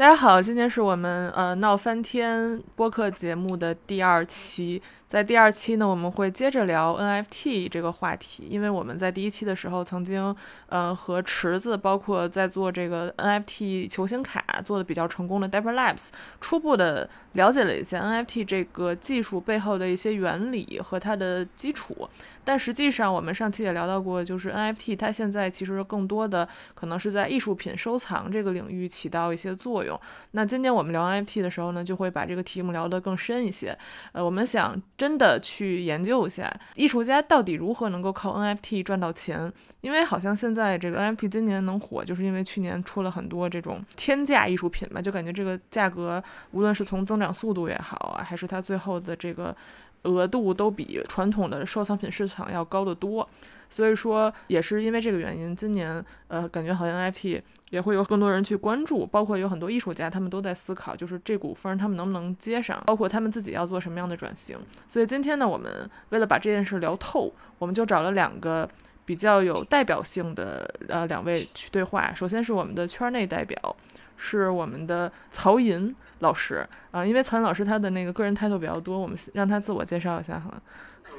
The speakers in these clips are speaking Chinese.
大家好，今天是我们呃闹翻天播客节目的第二期。在第二期呢，我们会接着聊 NFT 这个话题，因为我们在第一期的时候曾经呃和池子，包括在做这个 NFT 球星卡做的比较成功的 Dapper Labs，初步的了解了一些 NFT 这个技术背后的一些原理和它的基础。但实际上，我们上期也聊到过，就是 NFT 它现在其实更多的可能是在艺术品收藏这个领域起到一些作用。那今天我们聊 NFT 的时候呢，就会把这个题目聊得更深一些。呃，我们想真的去研究一下，艺术家到底如何能够靠 NFT 赚到钱？因为好像现在这个 NFT 今年能火，就是因为去年出了很多这种天价艺术品嘛，就感觉这个价格无论是从增长速度也好啊，还是它最后的这个。额度都比传统的收藏品市场要高得多，所以说也是因为这个原因，今年呃感觉好像 NFT 也会有更多人去关注，包括有很多艺术家他们都在思考，就是这股风他们能不能接上，包括他们自己要做什么样的转型。所以今天呢，我们为了把这件事聊透，我们就找了两个比较有代表性的呃两位去对话。首先是我们的圈内代表。是我们的曹寅老师啊，因为曹寅老师他的那个个人 title 比较多，我们让他自我介绍一下哈。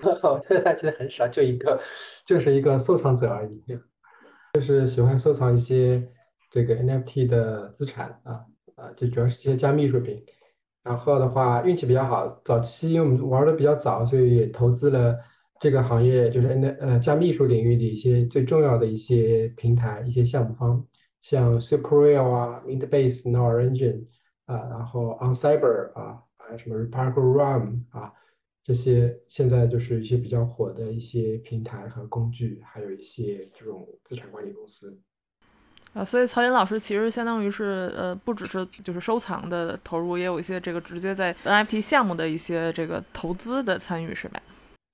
我对他其实很少，就一个，就是一个收藏者而已，就是喜欢收藏一些这个 NFT 的资产啊啊，就主要是一些加密艺术品。然后的话运气比较好，早期因为我们玩的比较早，所以也投资了这个行业，就是 N 呃加密艺术领域的一些最重要的一些平台、一些项目方。像 SuperReal 啊，Mintbase、n o r Engine 啊，然后 OnCyber 啊，还有什么 Reparable Run 啊，这些现在就是一些比较火的一些平台和工具，还有一些这种资产管理公司。啊，所以曹岩老师其实相当于是呃，不只是就是收藏的投入，也有一些这个直接在 NFT 项目的一些这个投资的参与，是吧？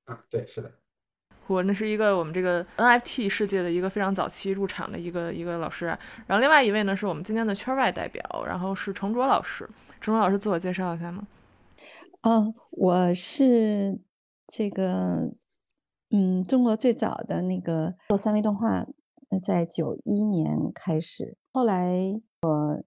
啊，对，是的。我那是一个我们这个 NFT 世界的一个非常早期入场的一个一个老师，然后另外一位呢是我们今天的圈外代表，然后是程卓老师。程卓老师自我介绍一下吗？嗯，我是这个嗯中国最早的那个做三维动画，在九一年开始，后来我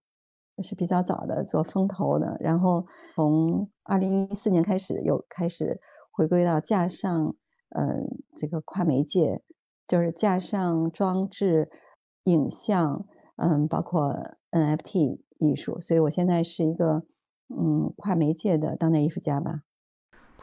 是比较早的做风投的，然后从二零一四年开始又开始回归到架上。嗯，这个跨媒介就是架上装置、影像，嗯，包括 NFT 艺术，所以我现在是一个嗯跨媒介的当代艺术家吧。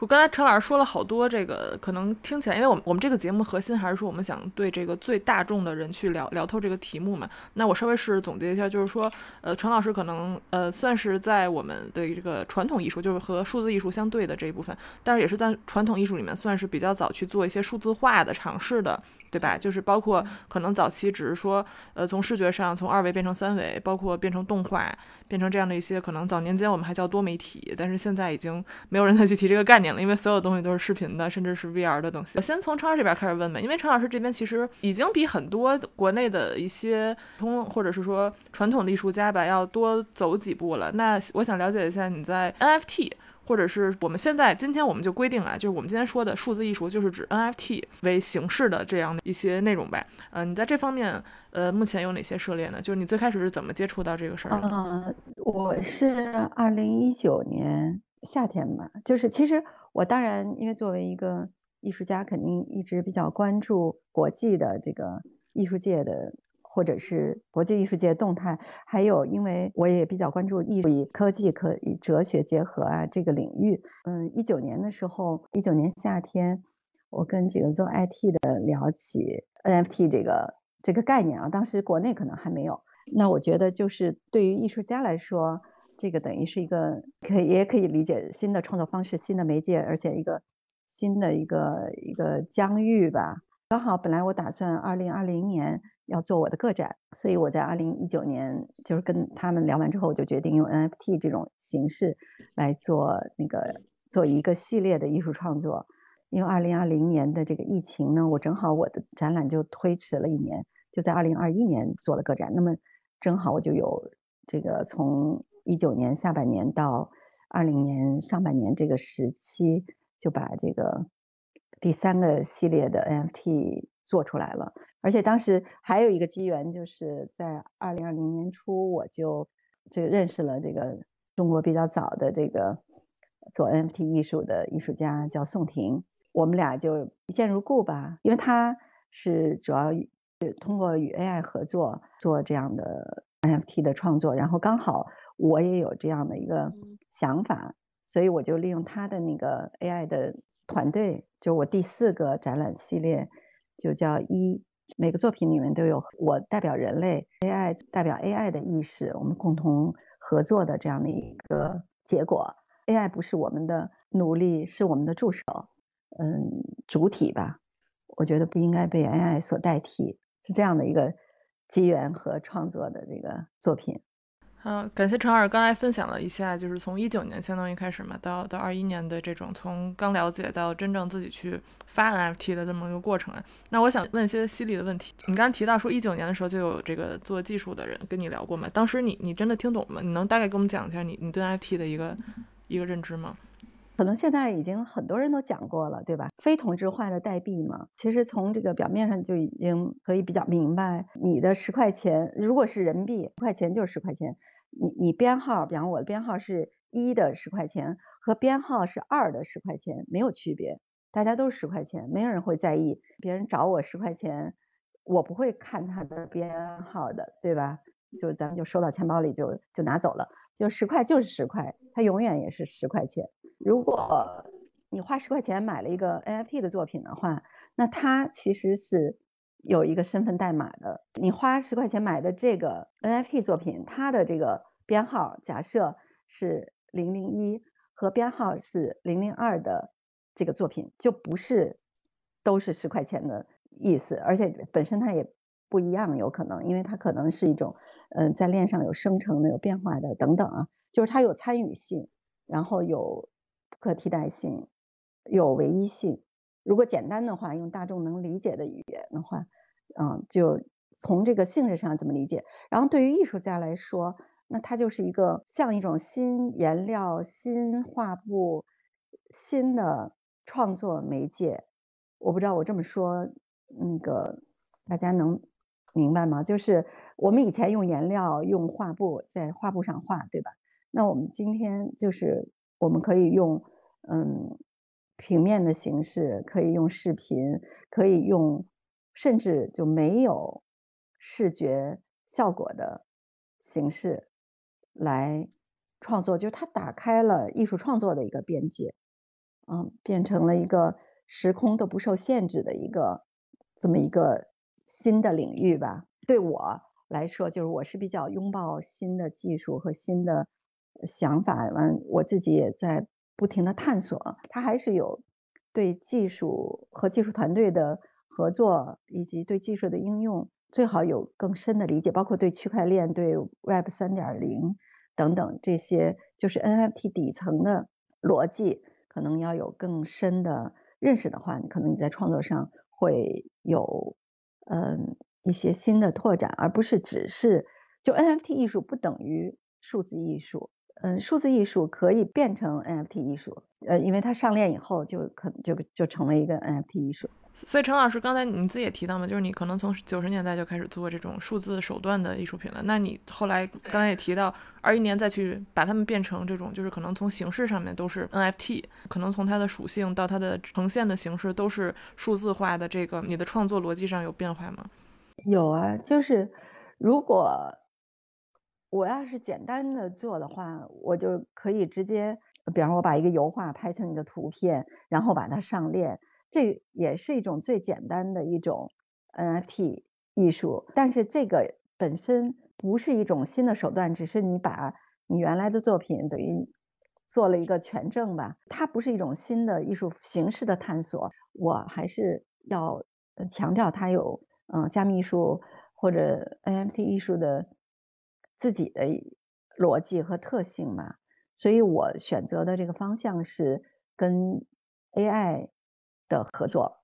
我刚才陈老师说了好多，这个可能听起来，因为我们我们这个节目核心还是说我们想对这个最大众的人去聊聊透这个题目嘛。那我稍微是总结一下，就是说，呃，陈老师可能呃算是在我们的这个传统艺术，就是和数字艺术相对的这一部分，但是也是在传统艺术里面算是比较早去做一些数字化的尝试的。对吧？就是包括可能早期只是说，呃，从视觉上从二维变成三维，包括变成动画，变成这样的一些可能早年间我们还叫多媒体，但是现在已经没有人再去提这个概念了，因为所有东西都是视频的，甚至是 VR 的东西。我先从陈老师这边开始问吧，因为陈老师这边其实已经比很多国内的一些通或者是说传统的艺术家吧要多走几步了。那我想了解一下你在 NFT。或者是我们现在今天我们就规定啊，就是我们今天说的数字艺术，就是指 NFT 为形式的这样的一些内容呗。嗯，你在这方面，呃，目前有哪些涉猎呢？就是你最开始是怎么接触到这个事儿的？嗯，我是二零一九年夏天吧，就是其实我当然因为作为一个艺术家，肯定一直比较关注国际的这个艺术界的。或者是国际艺术界动态，还有因为我也比较关注艺术与科技、可与哲学结合啊这个领域。嗯，一九年的时候，一九年夏天，我跟几个做 IT 的聊起 NFT 这个这个概念啊，当时国内可能还没有。那我觉得就是对于艺术家来说，这个等于是一个可以也可以理解新的创作方式、新的媒介，而且一个新的一个一个疆域吧。刚好本来我打算二零二零年。要做我的个展，所以我在二零一九年就是跟他们聊完之后，我就决定用 NFT 这种形式来做那个做一个系列的艺术创作。因为二零二零年的这个疫情呢，我正好我的展览就推迟了一年，就在二零二一年做了个展。那么正好我就有这个从一九年下半年到二零年上半年这个时期，就把这个第三个系列的 NFT 做出来了。而且当时还有一个机缘，就是在二零二零年初，我就这个认识了这个中国比较早的这个做 NFT 艺术的艺术家，叫宋婷。我们俩就一见如故吧，因为他是主要是通过与 AI 合作做这样的 NFT 的创作，然后刚好我也有这样的一个想法，所以我就利用他的那个 AI 的团队，就我第四个展览系列就叫一，每个作品里面都有我代表人类，AI 代表 AI 的意识，我们共同合作的这样的一个结果。AI 不是我们的奴隶，是我们的助手。嗯，主体吧，我觉得不应该被 AI 所代替，是这样的一个机缘和创作的这个作品。嗯，感谢陈二刚才分享了一下，就是从一九年相当于开始嘛，到到二一年的这种从刚了解到真正自己去发 NFT 的这么一个过程啊。那我想问一些犀利的问题，你刚刚提到说一九年的时候就有这个做技术的人跟你聊过嘛？当时你你真的听懂吗？你能大概给我们讲一下你你对 NFT 的一个一个认知吗？可能现在已经很多人都讲过了，对吧？非同质化的代币嘛，其实从这个表面上就已经可以比较明白，你的十块钱如果是人民币，十块钱就是十块钱。你你编号，比方我的编号是一的十块钱，和编号是二的十块钱没有区别，大家都是十块钱，没有人会在意。别人找我十块钱，我不会看他的编号的，对吧？就咱们就收到钱包里就就拿走了，就十块就是十块，它永远也是十块钱。如果你花十块钱买了一个 NFT 的作品的话，那它其实是有一个身份代码的。你花十块钱买的这个 NFT 作品，它的这个编号假设是零零一和编号是零零二的这个作品，就不是都是十块钱的意思，而且本身它也不一样，有可能，因为它可能是一种嗯在链上有生成的、有变化的等等啊，就是它有参与性，然后有不。可替代性有唯一性。如果简单的话，用大众能理解的语言的话，嗯，就从这个性质上怎么理解。然后对于艺术家来说，那它就是一个像一种新颜料、新画布、新的创作媒介。我不知道我这么说，那个大家能明白吗？就是我们以前用颜料、用画布在画布上画，对吧？那我们今天就是。我们可以用嗯平面的形式，可以用视频，可以用甚至就没有视觉效果的形式来创作，就是它打开了艺术创作的一个边界，嗯，变成了一个时空都不受限制的一个这么一个新的领域吧。对我来说，就是我是比较拥抱新的技术和新的。想法完，我自己也在不停的探索。它还是有对技术和技术团队的合作，以及对技术的应用，最好有更深的理解，包括对区块链、对 Web 三点零等等这些，就是 NFT 底层的逻辑，可能要有更深的认识的话，你可能你在创作上会有嗯一些新的拓展，而不是只是就 NFT 艺术不等于数字艺术。嗯，数字艺术可以变成 NFT 艺术，呃，因为它上链以后就可就就成为一个 NFT 艺术。所以陈老师刚才你自己也提到嘛，就是你可能从九十年代就开始做这种数字手段的艺术品了。那你后来刚才也提到，二一年再去把它们变成这种，就是可能从形式上面都是 NFT，可能从它的属性到它的呈现的形式都是数字化的。这个你的创作逻辑上有变化吗？有啊，就是如果。我要是简单的做的话，我就可以直接，比方我把一个油画拍成一个图片，然后把它上链，这也是一种最简单的一种 NFT 艺术。但是这个本身不是一种新的手段，只是你把你原来的作品等于做了一个权证吧。它不是一种新的艺术形式的探索。我还是要强调它有嗯加密艺术或者 NFT 艺术的。自己的逻辑和特性嘛，所以我选择的这个方向是跟 AI 的合作，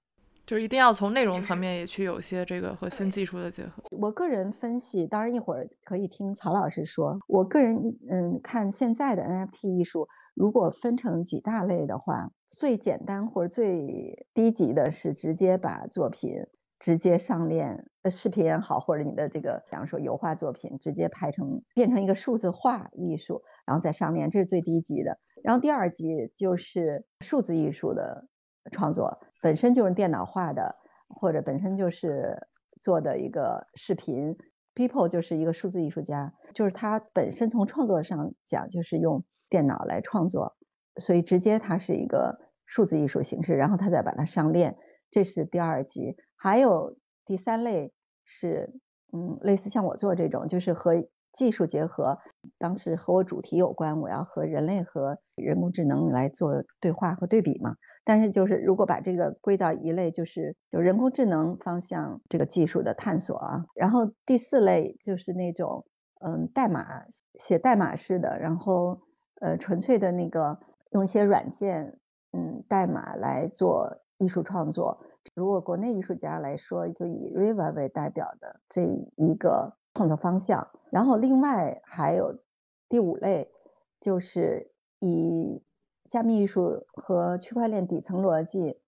就是一定要从内容层面也去有些这个和新技术的结合。我个人分析，当然一会儿可以听曹老师说。我个人嗯看现在的 NFT 艺术，如果分成几大类的话，最简单或者最低级的是直接把作品直接上链呃视频也好，或者你的这个，比方说油画作品，直接拍成变成一个数字化艺术，然后再上链，这是最低级的。然后第二级就是数字艺术的创作，本身就是电脑画的，或者本身就是做的一个视频。People 就是一个数字艺术家，就是他本身从创作上讲就是用电脑来创作，所以直接它是一个数字艺术形式，然后他再把它上链，这是第二级。还有第三类是，嗯，类似像我做这种，就是和技术结合，当时和我主题有关，我要和人类和人工智能来做对话和对比嘛。但是就是如果把这个归到一类，就是就人工智能方向这个技术的探索啊。然后第四类就是那种嗯代码写代码式的，然后呃纯粹的那个用一些软件嗯代码来做艺术创作。如果国内艺术家来说，就以 Riva 为代表的这一个创作方向。然后另外还有第五类，就是以加密艺术和区块链底层逻辑，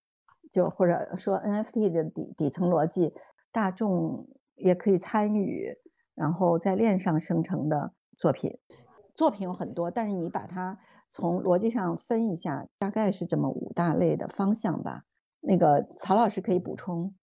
就或者说 NFT 的底底层逻辑，大众也可以参与，然后在链上生成的作品，作品有很多，但是你把它从逻辑上分一下，大概是这么五大类的方向吧。那个曹老师可以补充。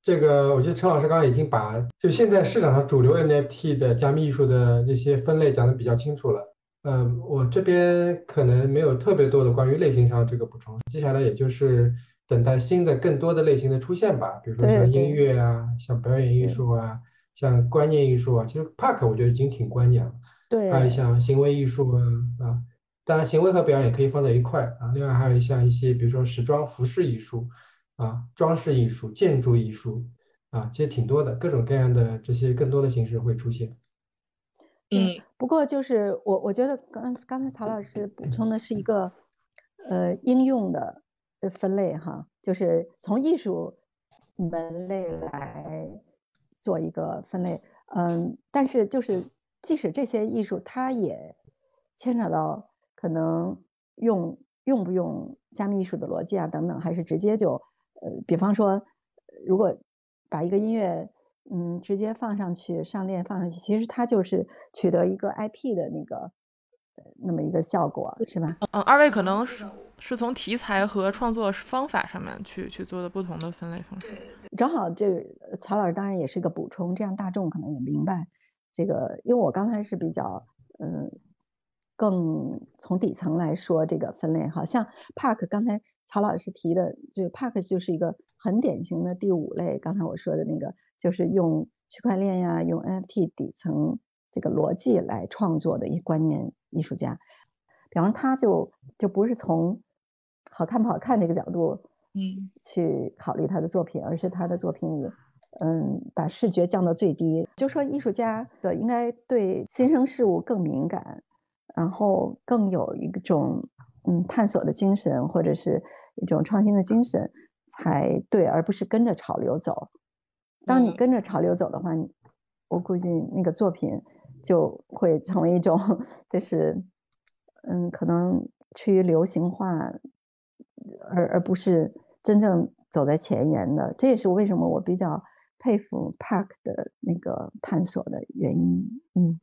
这个我觉得陈老师刚刚已经把就现在市场上主流 NFT 的加密艺术的这些分类讲的比较清楚了。嗯，我这边可能没有特别多的关于类型上这个补充，接下来也就是等待新的更多的类型的出现吧，比如说像音乐啊，像表演艺术啊，像观念艺术啊，其实 Park 我觉得已经挺观念了，对，还有像行为艺术啊啊，当然行为和表演也可以放在一块啊，另外还有像一些比如说时装服饰艺术啊，装饰艺术、建筑艺术啊，其实挺多的，各种各样的这些更多的形式会出现。嗯，不过就是我我觉得刚刚才曹老师补充的是一个呃应用的分类哈，就是从艺术门类来做一个分类，嗯，但是就是即使这些艺术，它也牵扯到可能用用不用加密艺术的逻辑啊等等，还是直接就呃，比方说如果把一个音乐。嗯，直接放上去上链放上去，其实它就是取得一个 IP 的那个那么一个效果，是吧？嗯，二位可能是是从题材和创作方法上面去去做的不同的分类方式。正好这曹老师当然也是一个补充，这样大众可能也明白这个，因为我刚才是比较嗯更从底层来说这个分类，好像 Park 刚才曹老师提的，就 Park 就是一个很典型的第五类，刚才我说的那个。就是用区块链呀，用 NFT 底层这个逻辑来创作的一观念艺术家，比方他就就不是从好看不好看这个角度，嗯，去考虑他的作品，而是他的作品里，嗯，把视觉降到最低。就说艺术家的应该对新生事物更敏感，然后更有一种嗯探索的精神，或者是一种创新的精神才对，而不是跟着潮流走。当你跟着潮流走的话，我估计那个作品就会成为一种，就是嗯，可能趋于流行化，而而不是真正走在前沿的。这也是为什么我比较佩服 Park 的那个探索的原因。嗯。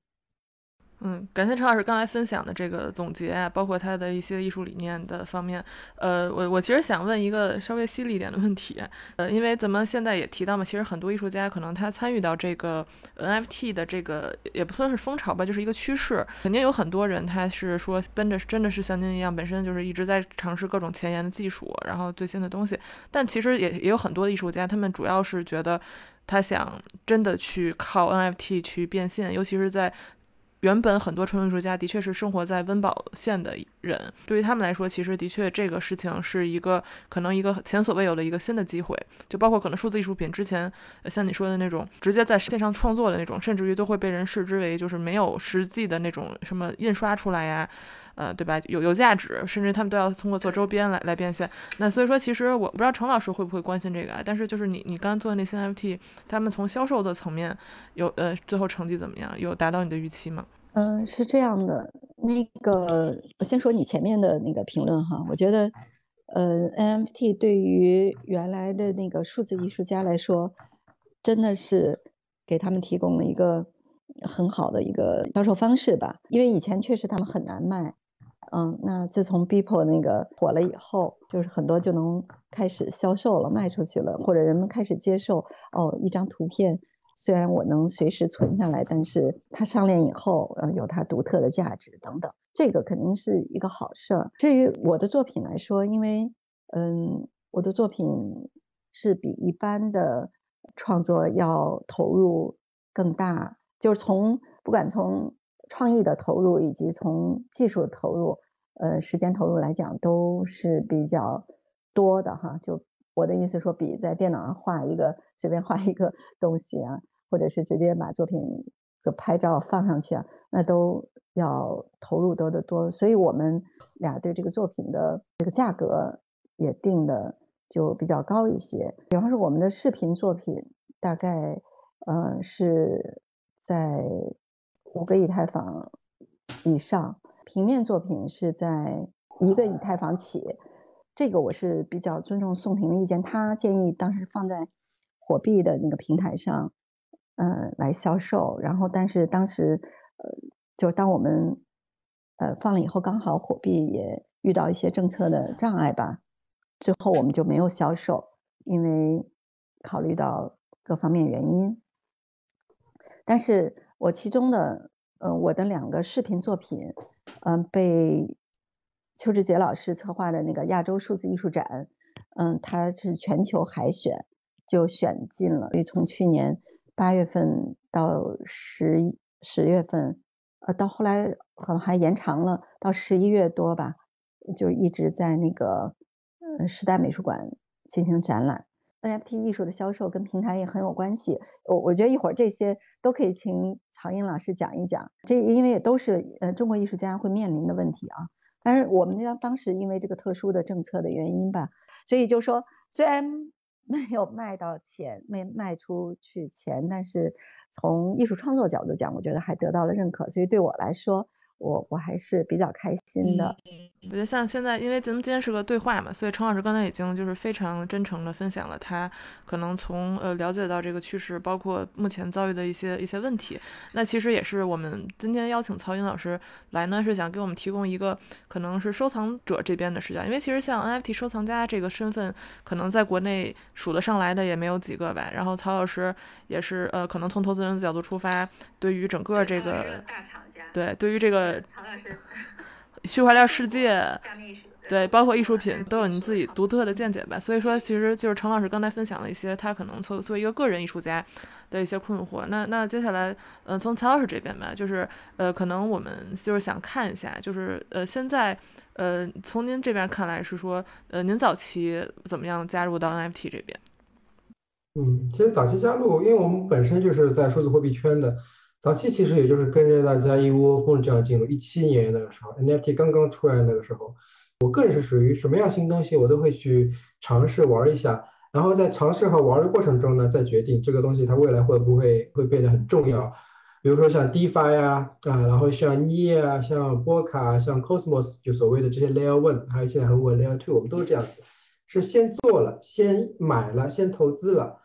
嗯，感谢陈老师刚才分享的这个总结啊，包括他的一些艺术理念的方面。呃，我我其实想问一个稍微犀利一点的问题，呃，因为咱们现在也提到嘛，其实很多艺术家可能他参与到这个 NFT 的这个也不算是风潮吧，就是一个趋势。肯定有很多人他是说奔着真的是像您一样，本身就是一直在尝试各种前沿的技术，然后最新的东西。但其实也也有很多的艺术家，他们主要是觉得他想真的去靠 NFT 去变现，尤其是在。原本很多传统艺术家的确是生活在温饱线的人，对于他们来说，其实的确这个事情是一个可能一个前所未有的一个新的机会。就包括可能数字艺术品之前像你说的那种直接在线上创作的那种，甚至于都会被人视之为就是没有实际的那种什么印刷出来呀。呃，对吧？有有价值，甚至他们都要通过做周边来来变现。那所以说，其实我不知道程老师会不会关心这个啊？但是就是你你刚刚做的那些 NFT，他们从销售的层面有呃，最后成绩怎么样？有达到你的预期吗？嗯，是这样的。那个我先说你前面的那个评论哈，我觉得呃，NFT 对于原来的那个数字艺术家来说，真的是给他们提供了一个很好的一个销售方式吧，因为以前确实他们很难卖。嗯，那自从 Beeple 那个火了以后，就是很多就能开始销售了，卖出去了，或者人们开始接受哦，一张图片虽然我能随时存下来，但是它上链以后，呃，有它独特的价值等等，这个肯定是一个好事儿。至于我的作品来说，因为嗯，我的作品是比一般的创作要投入更大，就是从不管从创意的投入以及从技术投入，呃，时间投入来讲都是比较多的哈。就我的意思说，比在电脑上画一个随便画一个 东西啊，或者是直接把作品就拍照放上去啊，那都要投入多得多。所以我们俩对这个作品的这个价格也定的就比较高一些。比方说我们的视频作品大概呃是在。五个以太坊以上，平面作品是在一个以太坊起。这个我是比较尊重宋平的意见，他建议当时放在火币的那个平台上，嗯，来销售。然后，但是当时，呃，就当我们呃放了以后，刚好火币也遇到一些政策的障碍吧，之后我们就没有销售，因为考虑到各方面原因。但是。我其中的，嗯，我的两个视频作品，嗯，被邱志杰老师策划的那个亚洲数字艺术展，嗯，他是全球海选，就选进了。所以从去年八月份到十十月份，呃，到后来可能还延长了到十一月多吧，就一直在那个，嗯，时代美术馆进行展览。NFT 艺术的销售跟平台也很有关系，我我觉得一会儿这些都可以请曹英老师讲一讲，这因为也都是呃中国艺术家会面临的问题啊。但是我们当当时因为这个特殊的政策的原因吧，所以就说虽然 没有卖到钱，没卖出去钱，但是从艺术创作角度讲，我觉得还得到了认可，所以对我来说。我我还是比较开心的。我觉得像现在，因为咱们今天是个对话嘛，所以陈老师刚才已经就是非常真诚的分享了他可能从呃了解到这个趋势，包括目前遭遇的一些一些问题。那其实也是我们今天邀请曹英老师来呢，是想给我们提供一个可能是收藏者这边的视角。因为其实像 NFT 收藏家这个身份，可能在国内数得上来的也没有几个吧。然后曹老师也是呃，可能从投资人的角度出发，对于整个这个。对，对于这个区块链世界，对，包括艺术品，都有你自己独特的见解吧。所以说，其实就是陈老师刚才分享了一些他可能作作为一个个人艺术家的一些困惑。那那接下来，嗯，从曹老师这边吧，就是呃，可能我们就是想看一下，就是呃，现在呃，从您这边看来是说，呃，您早期怎么样加入到 NFT 这边？嗯，其实早期加入，因为我们本身就是在数字货币圈的。早期其实也就是跟着大家一窝蜂这样进入，一七年那个时候，NFT 刚刚出来那个时候，我个人是属于什么样新东西我都会去尝试玩一下，然后在尝试和玩的过程中呢，再决定这个东西它未来会不会会变得很重要。比如说像 DeFi 呀，啊，然后像 NIA 啊，像波卡，像 Cosmos，就所谓的这些 Layer One，还有现在很火 Layer Two，我们都是这样子，是先做了，先买了，先投资了。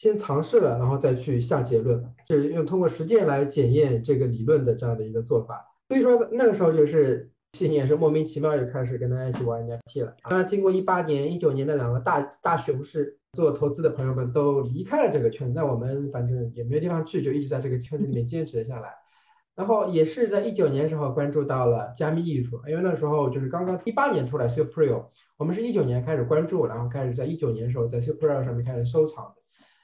先尝试了，然后再去下结论，就是用通过实践来检验这个理论的这样的一个做法。所以说那个时候就是信也是莫名其妙就开始跟大家一起玩 NFT 了。当然，经过一八年、一九年的两个大大熊市，做投资的朋友们都离开了这个圈子，那我们反正也没有地方去，就一直在这个圈子里面坚持了下来。然后也是在一九年时候关注到了加密艺术，因为那时候就是刚刚一八年出来 Superreal，我们是一九年开始关注，然后开始在一九年的时候在 Superreal 上面开始收藏。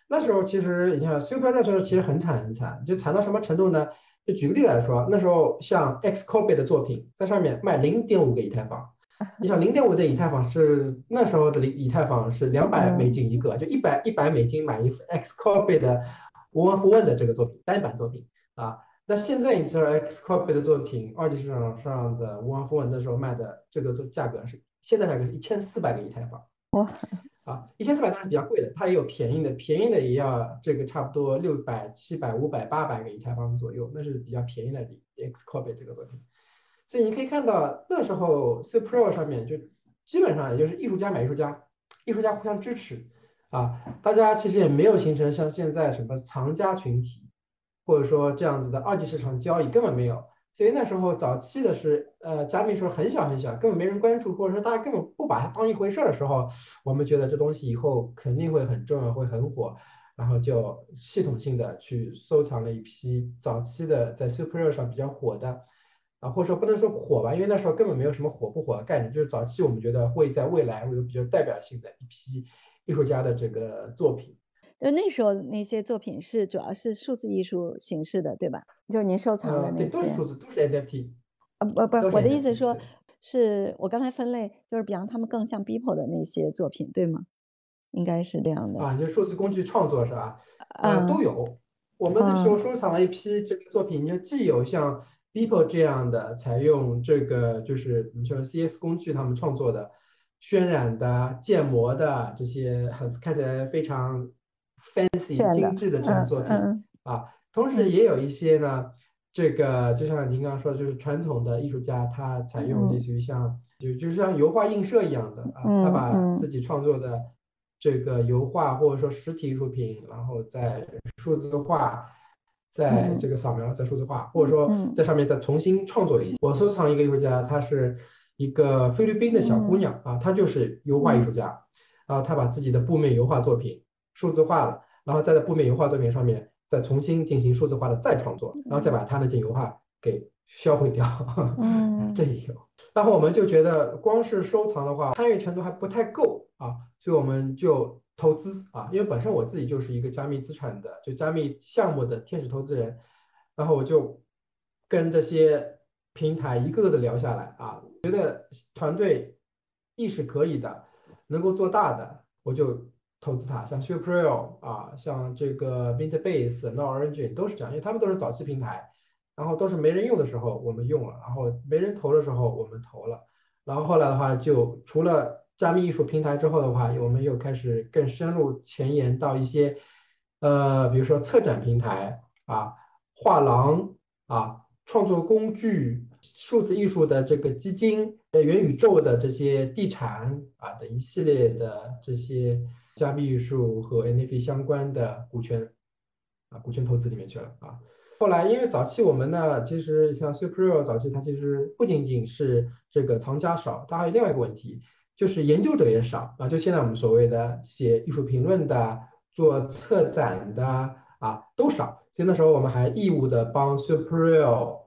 那时候其实你看，Super 那时候其实很惨很惨，就惨到什么程度呢？就举个例子来说，那时候像 Xcopy 的作品在上面卖零点五个以太坊，你想零点五的以太坊是那时候的以太坊是两百美金一个，就一百一百美金买一幅 Xcopy 的 One for One 的这个作品单版作品啊。那现在你知道 Xcopy 的作品二级市场上的 One for One 那时候卖的这个价格是现在价格是一千四百个以太坊。哇。啊，一千四百当然比较贵的，它也有便宜的，便宜的也要这个差不多六百、七百、五百、八百个以太坊左右，那是比较便宜的 Xcopy 这个作品。所以你可以看到那时候 Super Pro 上面就基本上也就是艺术家买艺术家，艺术家互相支持。啊，大家其实也没有形成像现在什么藏家群体，或者说这样子的二级市场交易根本没有。所以那时候早期的是，呃，加密时候很小很小，根本没人关注，或者说大家根本不把它当一回事儿的时候，我们觉得这东西以后肯定会很重要，会很火，然后就系统性的去收藏了一批早期的在 Super 上比较火的，啊，或者说不能说火吧，因为那时候根本没有什么火不火的概念，就是早期我们觉得会在未来会有比较代表性的一批艺术家的这个作品。就那时候那些作品是主要是数字艺术形式的，对吧？就是您收藏的那些，都是数字，都是 NFT。啊不不，我的意思说，是我刚才分类，就是比方他们更像 Beeple 的那些作品，对吗？应该是这样的。啊，就数字工具创作是吧？呃，都有。我们那时候收藏了一批这个作品，就既有像 Beeple 这样的采用这个就是你说 CS 工具他们创作的渲染的建模的这些很看起来非常。Fancy 精致的这种作品啊，同时也有一些呢，这个就像您刚刚说的，就是传统的艺术家，他采用类似于像就就像油画映射一样的啊，他把自己创作的这个油画或者说实体艺术品，然后在数字化，在这个扫描，在数字化，或者说在上面再重新创作一。我收藏一个艺术家，她是一个菲律宾的小姑娘啊，她就是油画艺术家，然后她把自己的布面油画作品。数字化了，然后再在布面油画作品上面再重新进行数字化的再创作，然后再把他那件油画给销毁掉。嗯，这也有。然后我们就觉得光是收藏的话，参与程度还不太够啊，所以我们就投资啊，因为本身我自己就是一个加密资产的，就加密项目的天使投资人，然后我就跟这些平台一个个的聊下来啊，觉得团队意识可以的，能够做大的，我就。投资它，像 Superreal 啊，像这个 Mintbase、n o Orange 都是这样，因为他们都是早期平台，然后都是没人用的时候我们用了，然后没人投的时候我们投了，然后后来的话就除了加密艺术平台之后的话，我们又开始更深入前沿到一些，呃，比如说策展平台啊、画廊啊、创作工具、数字艺术的这个基金、元宇宙的这些地产啊的一系列的这些。加密艺术和 NFT 相关的股权啊，股权投资里面去了啊。后来因为早期我们呢，其实像 Superreal 早期它其实不仅仅是这个藏家少，它还有另外一个问题，就是研究者也少啊。就现在我们所谓的写艺术评论的、做策展的啊都少。所以那时候我们还义务的帮 Superreal、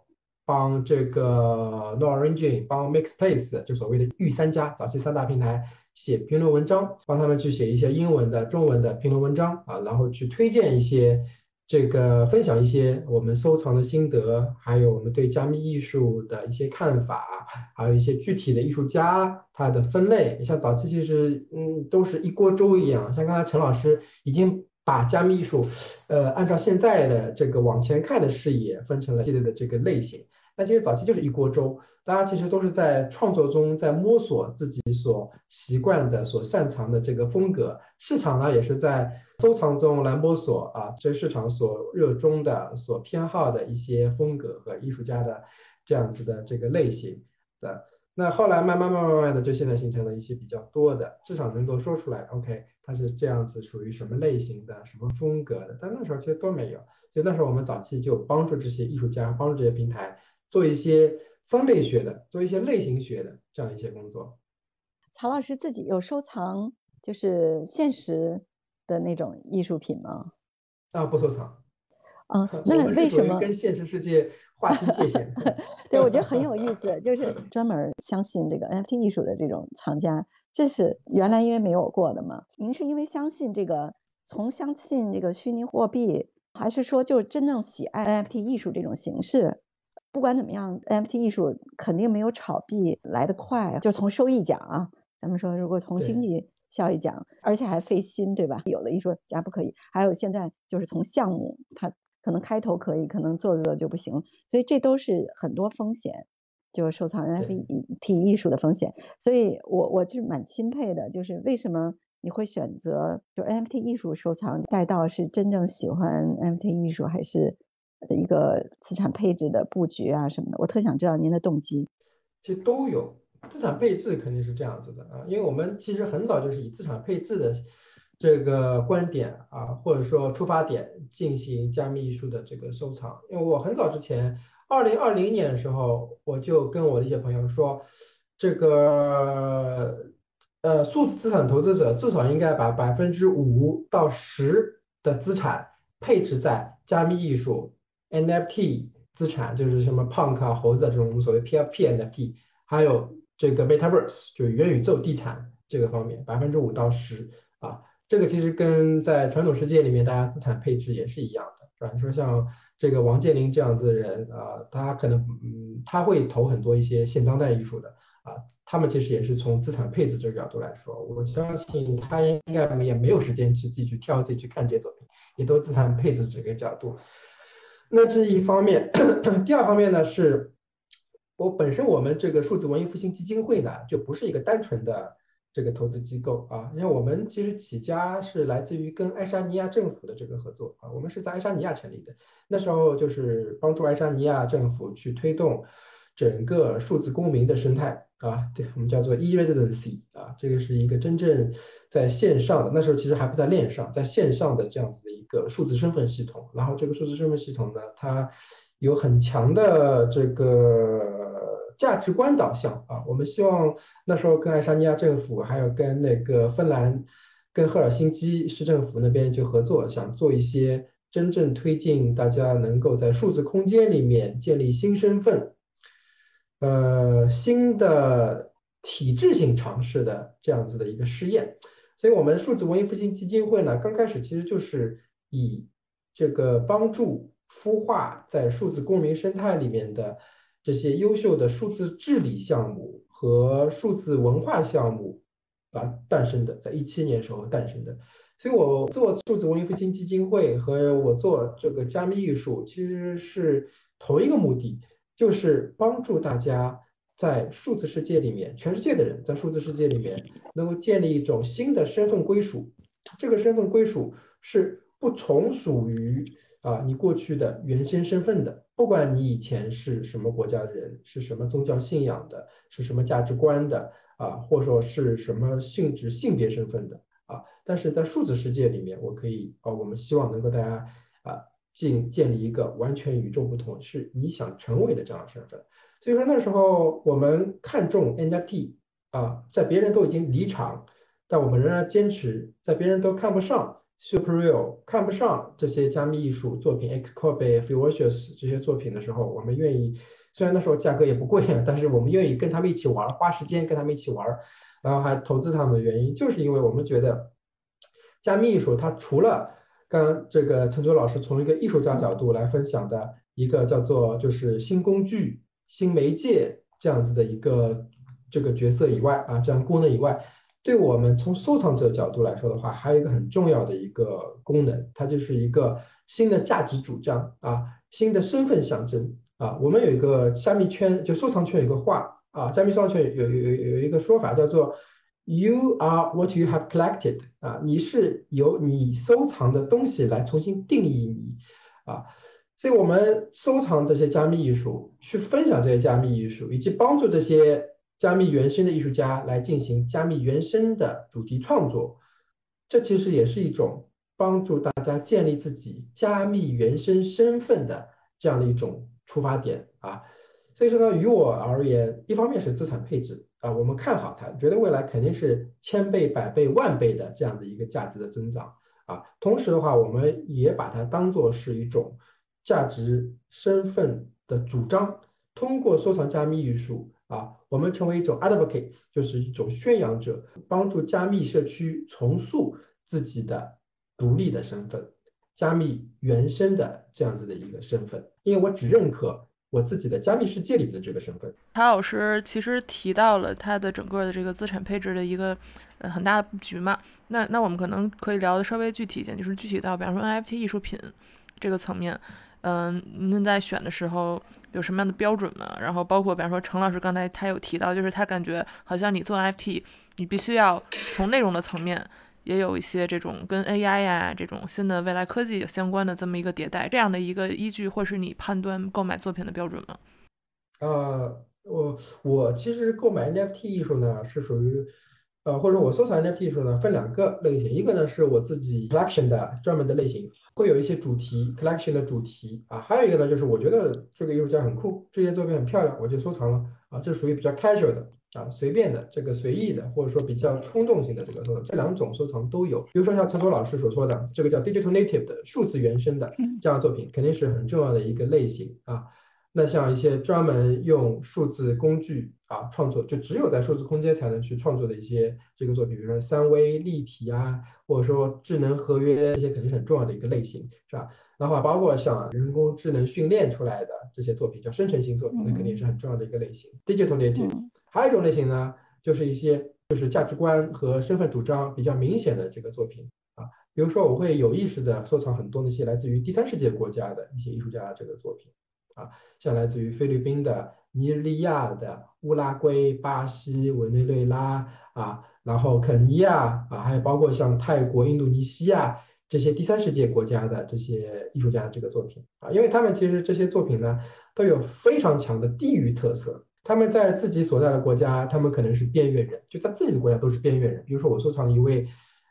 帮这个 n o r a n g e 帮 Mixplace，就所谓的御三家，早期三大平台。写评论文章，帮他们去写一些英文的、中文的评论文章啊，然后去推荐一些这个分享一些我们收藏的心得，还有我们对加密艺术的一些看法，还有一些具体的艺术家他的分类。像早期其实嗯都是一锅粥一样，像刚才陈老师已经把加密艺术，呃按照现在的这个往前看的视野分成了系列的这个类型。那其实早期就是一锅粥，大家其实都是在创作中在摸索自己所习惯的、所擅长的这个风格。市场呢也是在收藏中来摸索啊，这市场所热衷的、所偏好的一些风格和艺术家的这样子的这个类型的。那后来慢慢慢慢慢慢的，就现在形成了一些比较多的，至少能够说出来，OK，它是这样子，属于什么类型的、什么风格的。但那时候其实都没有，所以那时候我们早期就帮助这些艺术家，帮助这些平台。做一些分类学的，做一些类型学的这样一些工作。曹老师自己有收藏就是现实的那种艺术品吗？啊，不收藏。嗯，那为什么跟现实世界划清界限？对，我觉得很有意思，就是 专门相信这个 NFT 艺术的这种藏家，这是原来因为没有过的嘛？您是因为相信这个，从相信这个虚拟货币，还是说就真正喜爱 NFT 艺术这种形式？不管怎么样，NFT 艺术肯定没有炒币来得快。就从收益讲啊，咱们说如果从经济效益讲，而且还费心，对吧？有的艺术家不可以，还有现在就是从项目，它可能开头可以，可能做做就不行，所以这都是很多风险，就是收藏 NFT 艺术的风险。所以我我是蛮钦佩的，就是为什么你会选择就 NFT 艺术收藏带到是真正喜欢 NFT 艺术还是？一个资产配置的布局啊什么的，我特想知道您的动机。其实都有资产配置肯定是这样子的啊，因为我们其实很早就是以资产配置的这个观点啊，或者说出发点进行加密艺术的这个收藏。因为我很早之前，二零二零年的时候，我就跟我的一些朋友说，这个呃数字资产投资者至少应该把百分之五到十的资产配置在加密艺术、NFT 资产，就是什么 Punk 啊、猴子这种我们所谓 PFP NFT，还有这个 Metaverse 就元宇宙地产这个方面，百分之五到十啊。这个其实跟在传统世界里面大家资产配置也是一样的，是吧？你说像这个王健林这样子的人啊，他可能嗯他会投很多一些现当代艺术的啊，他们其实也是从资产配置这个角度来说，我相信他应该也没有时间去自己去挑自己去看这些作品，也都资产配置这个角度。那这一方面，第二方面呢是，我本身我们这个数字文艺复兴基金会呢就不是一个单纯的。这个投资机构啊，你看我们其实起家是来自于跟爱沙尼亚政府的这个合作啊，我们是在爱沙尼亚成立的，那时候就是帮助爱沙尼亚政府去推动整个数字公民的生态啊，对我们叫做 e-residency 啊，这个是一个真正在线上的，那时候其实还不在链上，在线上的这样子的一个数字身份系统，然后这个数字身份系统呢，它有很强的这个。价值观导向啊，我们希望那时候跟爱沙尼亚政府，还有跟那个芬兰、跟赫尔辛基市政府那边就合作，想做一些真正推进大家能够在数字空间里面建立新身份，呃，新的体制性尝试的这样子的一个试验。所以，我们数字文艺复兴基金会呢，刚开始其实就是以这个帮助孵化在数字公民生态里面的。这些优秀的数字治理项目和数字文化项目啊诞生的，在一七年时候诞生的。所以我做数字文艺复兴基金会和我做这个加密艺术，其实是同一个目的，就是帮助大家在数字世界里面，全世界的人在数字世界里面能够建立一种新的身份归属。这个身份归属是不从属于啊你过去的原先身份的。不管你以前是什么国家的人，是什么宗教信仰的，是什么价值观的啊，或者说是什么性质、性别身份的啊，但是在数字世界里面，我可以啊，我们希望能够大家建建立一个完全与众不同，是你想成为的这样的身份。所以说那时候我们看重 NFT 啊，在别人都已经离场，但我们仍然坚持，在别人都看不上。Super Real 看不上这些加密艺术作品，X Copy、f e v i c i o u s 这些作品的时候，我们愿意，虽然那时候价格也不贵，但是我们愿意跟他们一起玩，花时间跟他们一起玩，然后还投资他们的原因，就是因为我们觉得加密艺术它除了刚这个陈卓老师从一个艺术家角度来分享的一个叫做就是新工具、新媒介这样子的一个这个角色以外啊，这样功能以外。对我们从收藏者角度来说的话，还有一个很重要的一个功能，它就是一个新的价值主张啊，新的身份象征啊。我们有一个加密圈，就收藏圈有一个话啊，加密收藏圈有有有有一个说法叫做 “You are what you have collected” 啊，你是由你收藏的东西来重新定义你啊。所以我们收藏这些加密艺术，去分享这些加密艺术，以及帮助这些。加密原生的艺术家来进行加密原生的主题创作，这其实也是一种帮助大家建立自己加密原生身份的这样的一种出发点啊。所以说呢，于我而言，一方面是资产配置啊，我们看好它，觉得未来肯定是千倍、百倍、万倍的这样的一个价值的增长啊。同时的话，我们也把它当做是一种价值身份的主张，通过收藏加密艺术。啊，我们成为一种 advocates，就是一种宣扬者，帮助加密社区重塑自己的独立的身份，加密原生的这样子的一个身份。因为我只认可我自己的加密世界里的这个身份。谭老师其实提到了他的整个的这个资产配置的一个呃很大的布局嘛，那那我们可能可以聊的稍微具体一点，就是具体到比方说 NFT 艺术品这个层面。嗯，您在选的时候有什么样的标准吗？然后包括比方说陈老师刚才他有提到，就是他感觉好像你做 NFT，你必须要从内容的层面也有一些这种跟 AI 呀这种新的未来科技相关的这么一个迭代，这样的一个依据，或是你判断购买作品的标准吗？呃，我我其实购买 NFT 艺术呢是属于。呃，或者我收藏 NFT 艺术呢，分两个类型，一个呢是我自己 collection 的专门的类型，会有一些主题 collection 的主题啊，还有一个呢就是我觉得这个艺术家很酷，这些作品很漂亮，我就收藏了啊，这属于比较 casual 的啊，随便的这个随意的，或者说比较冲动性的这个收藏，这两种收藏都有。比如说像陈卓老师所说的这个叫 digital native 的数字原生的这样的作品，肯定是很重要的一个类型啊。那像一些专门用数字工具啊创作，就只有在数字空间才能去创作的一些这个作品，比如说三维立体啊，或者说智能合约，这些肯定是很重要的一个类型，是吧？然后包括像人工智能训练出来的这些作品，叫生成性作品，那肯定是很重要的一个类型。Digital native，还有一种类型呢，就是一些就是价值观和身份主张比较明显的这个作品啊，比如说我会有意识的收藏很多那些来自于第三世界国家的一些艺术家的这个作品。啊，像来自于菲律宾的、尼日利亚的、乌拉圭、巴西、委内瑞拉啊，然后肯尼亚啊，还有包括像泰国、印度尼西亚这些第三世界国家的这些艺术家的这个作品啊，因为他们其实这些作品呢都有非常强的地域特色，他们在自己所在的国家，他们可能是边缘人，就他自己的国家都是边缘人。比如说我收藏了一位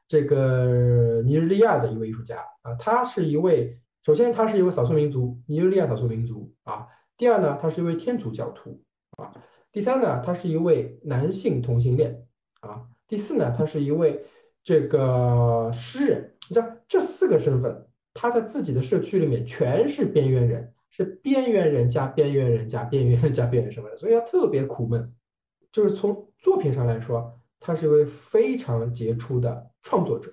这个尼日利亚的一位艺术家啊，他是一位。首先，他是一位少数民族，尼日利亚少数民族啊。第二呢，他是一位天主教徒啊。第三呢，他是一位男性同性恋啊。第四呢，他是一位这个诗人。你知道这四个身份，他在自己的社区里面全是边缘人，是边缘人加边缘人加边缘人加边缘什么的，所以他特别苦闷。就是从作品上来说，他是一位非常杰出的创作者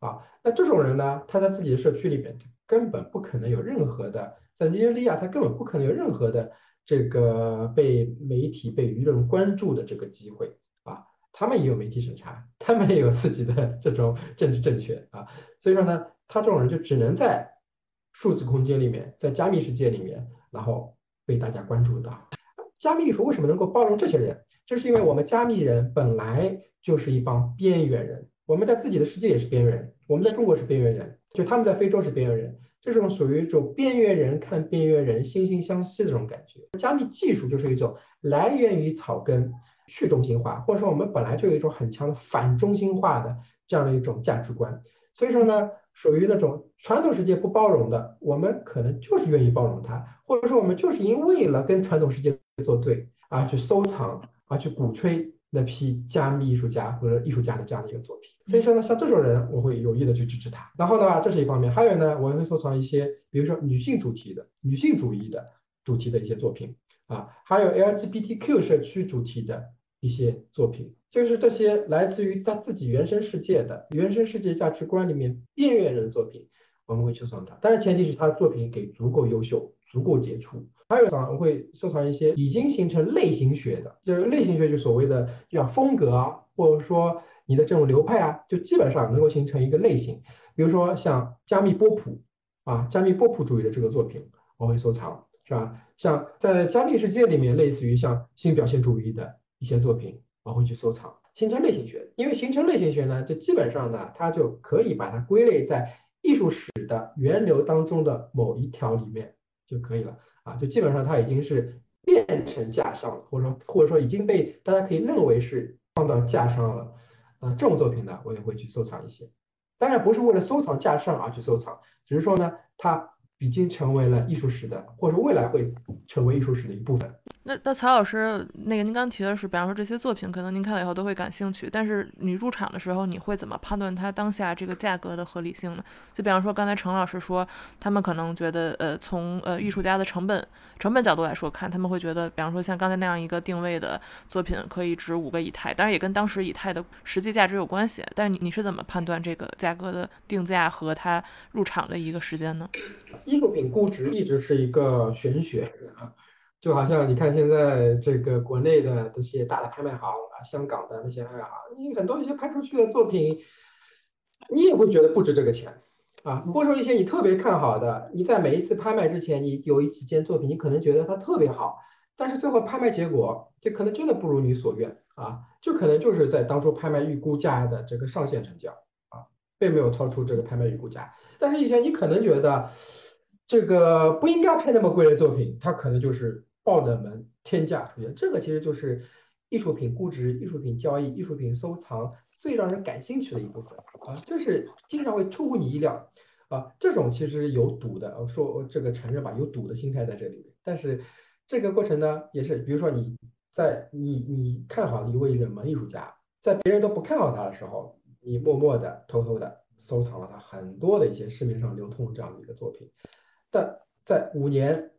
啊。那这种人呢，他在自己的社区里面。根本不可能有任何的，在尼日利亚，他根本不可能有任何的这个被媒体、被舆论关注的这个机会啊！他们也有媒体审查，他们也有自己的这种政治正确啊！所以说呢，他这种人就只能在数字空间里面，在加密世界里面，然后被大家关注到。加密艺术为什么能够包容这些人？就是因为我们加密人本来就是一帮边缘人，我们在自己的世界也是边缘人，我们在中国是边缘人。就他们在非洲是边缘人，这种属于一种边缘人看边缘人惺惺相惜的这种感觉。加密技术就是一种来源于草根去中心化，或者说我们本来就有一种很强的反中心化的这样的一种价值观。所以说呢，属于那种传统世界不包容的，我们可能就是愿意包容它，或者说我们就是因为了跟传统世界作对而去收藏，而去鼓吹。那批加密艺术家或者艺术家的这样的一个作品，所以说呢，像这种人，我会有意的去支持他。然后呢，这是一方面，还有呢，我会收藏一些，比如说女性主题的、女性主义的主题的一些作品啊，还有 LGBTQ 社区主题的一些作品，就是这些来自于他自己原生世界的原生世界价值观里面边缘人的作品，我们会收藏它。但是前提是他的作品给足够优秀、足够杰出。还有藏会收藏一些已经形成类型学的，就是类型学就所谓的叫风格啊，或者说你的这种流派啊，就基本上能够形成一个类型。比如说像加密波普啊，加密波普主义的这个作品，我会收藏，是吧？像在加密世界里面，类似于像新表现主义的一些作品，我会去收藏，形成类型学。因为形成类型学呢，就基本上呢，它就可以把它归类在艺术史的源流当中的某一条里面就可以了。啊，就基本上它已经是变成架上了，或者说或者说已经被大家可以认为是放到架上了，啊，这种作品呢，我也会去收藏一些，当然不是为了收藏架上而去收藏，只是说呢，它。已经成为了艺术史的，或者说未来会成为艺术史的一部分。那那曹老师，那个您刚提的是，比方说这些作品，可能您看了以后都会感兴趣，但是你入场的时候，你会怎么判断它当下这个价格的合理性呢？就比方说刚才程老师说，他们可能觉得，呃，从呃艺术家的成本成本角度来说看，他们会觉得，比方说像刚才那样一个定位的作品可以值五个以太，当然也跟当时以太的实际价值有关系。但是你你是怎么判断这个价格的定价和它入场的一个时间呢？艺术品估值一直是一个玄学啊，就好像你看现在这个国内的这些大的拍卖行啊，香港的那些拍卖行，你很多一些拍出去的作品，你也会觉得不值这个钱啊。或者说一些你特别看好的，你在每一次拍卖之前，你有一几件作品，你可能觉得它特别好，但是最后拍卖结果就可能真的不如你所愿啊，就可能就是在当初拍卖预估价的这个上限成交啊，并没有超出这个拍卖预估价。但是以前你可能觉得。这个不应该拍那么贵的作品，它可能就是爆冷门天价出现。这个其实就是艺术品估值、艺术品交易、艺术品收藏最让人感兴趣的一部分啊，就是经常会出乎你意料啊，这种其实有赌的，说这个承认吧，有赌的心态在这里面。但是这个过程呢，也是比如说你在你你看好一位冷门艺术家，在别人都不看好他的时候，你默默的、偷偷的收藏了他很多的一些市面上流通这样的一个作品，但在五年，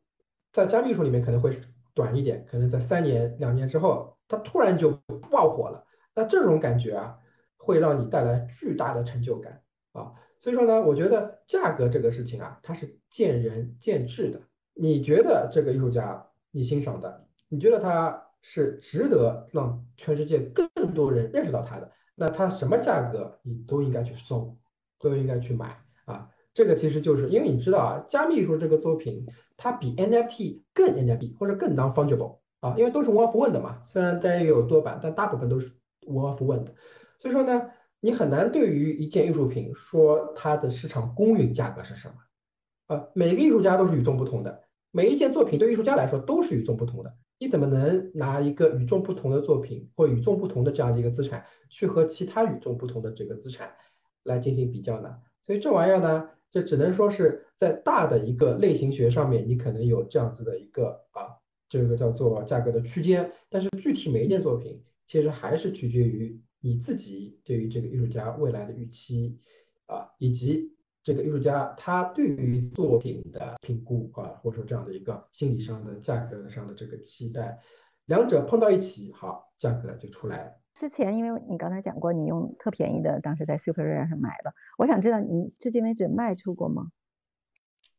在加密术里面可能会短一点，可能在三年、两年之后，它突然就爆火了。那这种感觉啊，会让你带来巨大的成就感啊。所以说呢，我觉得价格这个事情啊，它是见仁见智的。你觉得这个艺术家你欣赏的，你觉得他是值得让全世界更多人认识到他的，那他什么价格你都应该去搜，都应该去买啊。这个其实就是因为你知道啊，加密艺术这个作品它比 NFT 更 NFT 或者更 non-fungible 啊，因为都是 one of one 的嘛。虽然大家有多版，但大部分都是 one of one 的。所以说呢，你很难对于一件艺术品说它的市场公允价格是什么啊。每个艺术家都是与众不同的，每一件作品对艺术家来说都是与众不同的。你怎么能拿一个与众不同的作品或与众不同的这样的一个资产去和其他与众不同的这个资产来进行比较呢？所以这玩意儿呢？这只能说是在大的一个类型学上面，你可能有这样子的一个啊，这个叫做价格的区间。但是具体每一件作品，其实还是取决于你自己对于这个艺术家未来的预期啊，以及这个艺术家他对于作品的评估啊，或者说这样的一个心理上的价格上的这个期待，两者碰到一起，好，价格就出来了。之前，因为你刚才讲过，你用特便宜的，当时在 SuperRare 上买的。我想知道你至今为止卖出过吗？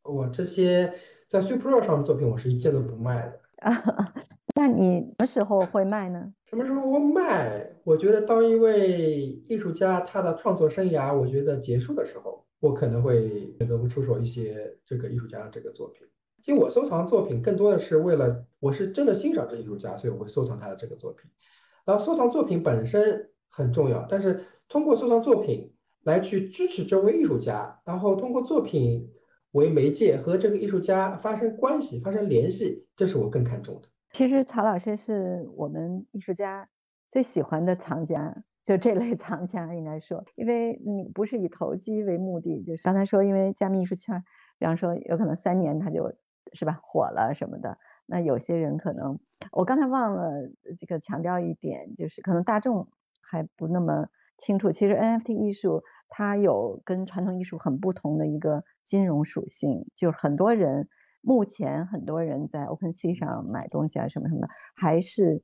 我这些在 SuperRare 上的作品，我是一件都不卖的。那你什么时候会卖呢？什么时候会卖？我觉得当一位艺术家他的创作生涯，我觉得结束的时候，我可能会选择不出手一些这个艺术家的这个作品。其实我收藏作品更多的是为了，我是真的欣赏这艺术家，所以我会收藏他的这个作品。然后收藏作品本身很重要，但是通过收藏作品来去支持这位艺术家，然后通过作品为媒介和这个艺术家发生关系、发生联系，这是我更看重的。其实曹老师是我们艺术家最喜欢的藏家，就这类藏家应该说，因为你不是以投机为目的，就是刚才说，因为加密艺术圈，比方说有可能三年他就是吧火了什么的。那有些人可能，我刚才忘了这个强调一点，就是可能大众还不那么清楚。其实 NFT 艺术它有跟传统艺术很不同的一个金融属性，就是很多人目前很多人在 OpenSea 上买东西啊什么什么的，还是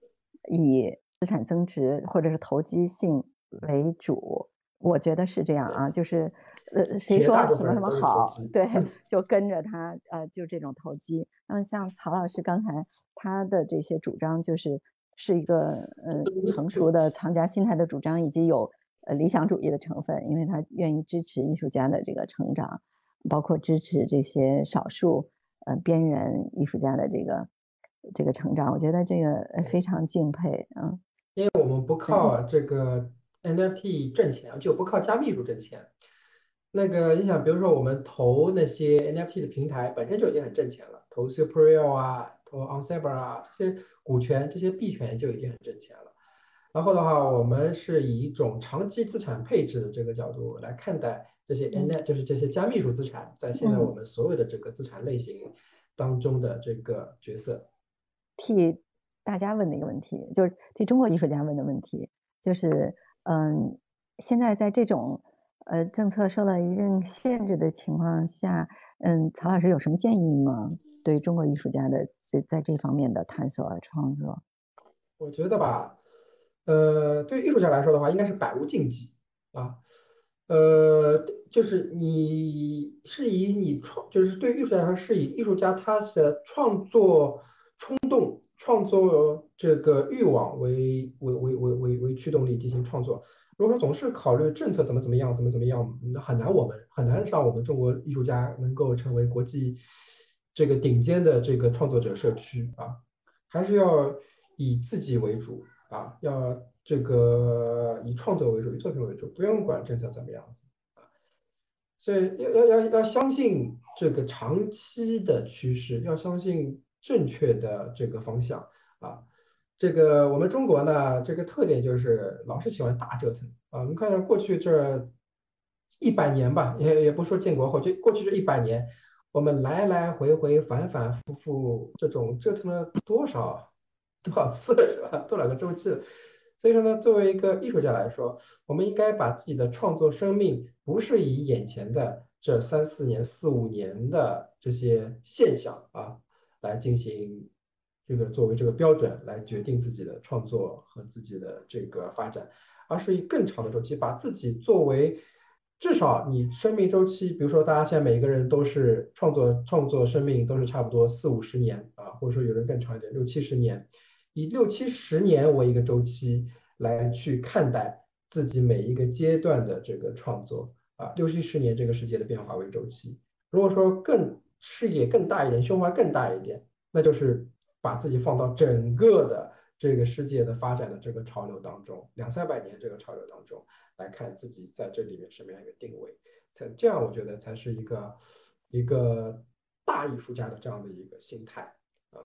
以资产增值或者是投机性为主。我觉得是这样啊，就是呃，谁说什么什么好，对，就跟着他，呃，就这种投机。那么像曹老师刚才他的这些主张，就是是一个呃成熟的藏家心态的主张，以及有呃理想主义的成分，因为他愿意支持艺术家的这个成长，包括支持这些少数呃边缘艺术家的这个这个成长。我觉得这个非常敬佩，啊，因为我们不靠这个。NFT 挣钱就不靠加密术挣钱。那个你想，比如说我们投那些 NFT 的平台本身就已经很挣钱了，投 SuperReal 啊，投 OnCyber 啊，这些股权、这些币权就已经很挣钱了。然后的话，我们是以一种长期资产配置的这个角度来看待这些 NFT，就是这些加密数资产在现在我们所有的这个资产类型当中的这个角色。替大家问的一个问题，就是替中国艺术家问的问题，就是。嗯，现在在这种呃政策受到一定限制的情况下，嗯，曹老师有什么建议吗？对中国艺术家的在在这方面的探索和创作？我觉得吧，呃，对艺术家来说的话，应该是百无禁忌啊，呃，就是你是以你创，就是对艺术家来说，是以艺术家他的创作冲动。创作这个欲望为为为为为为驱动力进行创作。如果说总是考虑政策怎么怎么样，怎么怎么样，那很难我们很难让我们中国艺术家能够成为国际这个顶尖的这个创作者社区啊，还是要以自己为主啊，要这个以创作为主，以作品为主，不用管政策怎么样子啊。所以要要要要相信这个长期的趋势，要相信。正确的这个方向啊，这个我们中国呢，这个特点就是老是喜欢大折腾啊。我们看看过去这一百年吧，也也不说建国后，就过去这一百年，我们来来回回、反反复复这种折腾了多少多少次，是吧？多少个周期？所以说呢，作为一个艺术家来说，我们应该把自己的创作生命不是以眼前的这三四年、四五年的这些现象啊来进行这个作为这个标准来决定自己的创作和自己的这个发展，而是以更长的周期，把自己作为。至少你生命周期，比如说大家现在每一个人都是创作创作生命都是差不多四五十年啊，或者说有人更长一点，六七十年，以六七十年为一个周期来去看待自己每一个阶段的这个创作啊，六七十年这个世界的变化为周期。如果说更视野更大一点，胸怀更大一点，那就是把自己放到整个的这个世界的发展的这个潮流当中，两三百年这个潮流当中。来看自己在这里面什么样一个定位，才这样我觉得才是一个一个大艺术家的这样的一个心态啊。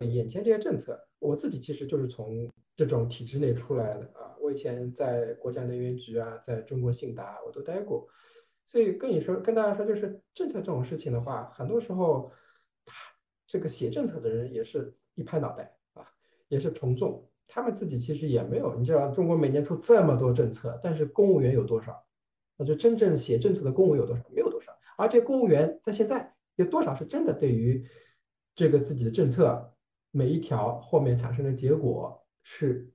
眼前这些政策，我自己其实就是从这种体制内出来的啊。我以前在国家能源局啊，在中国信达我都待过，所以跟你说跟大家说，就是政策这种事情的话，很多时候他这个写政策的人也是一拍脑袋，也是从众。他们自己其实也没有，你知道中国每年出这么多政策，但是公务员有多少？那就真正写政策的公务员有多少？没有多少。而这公务员在现在有多少是真的对于这个自己的政策每一条后面产生的结果是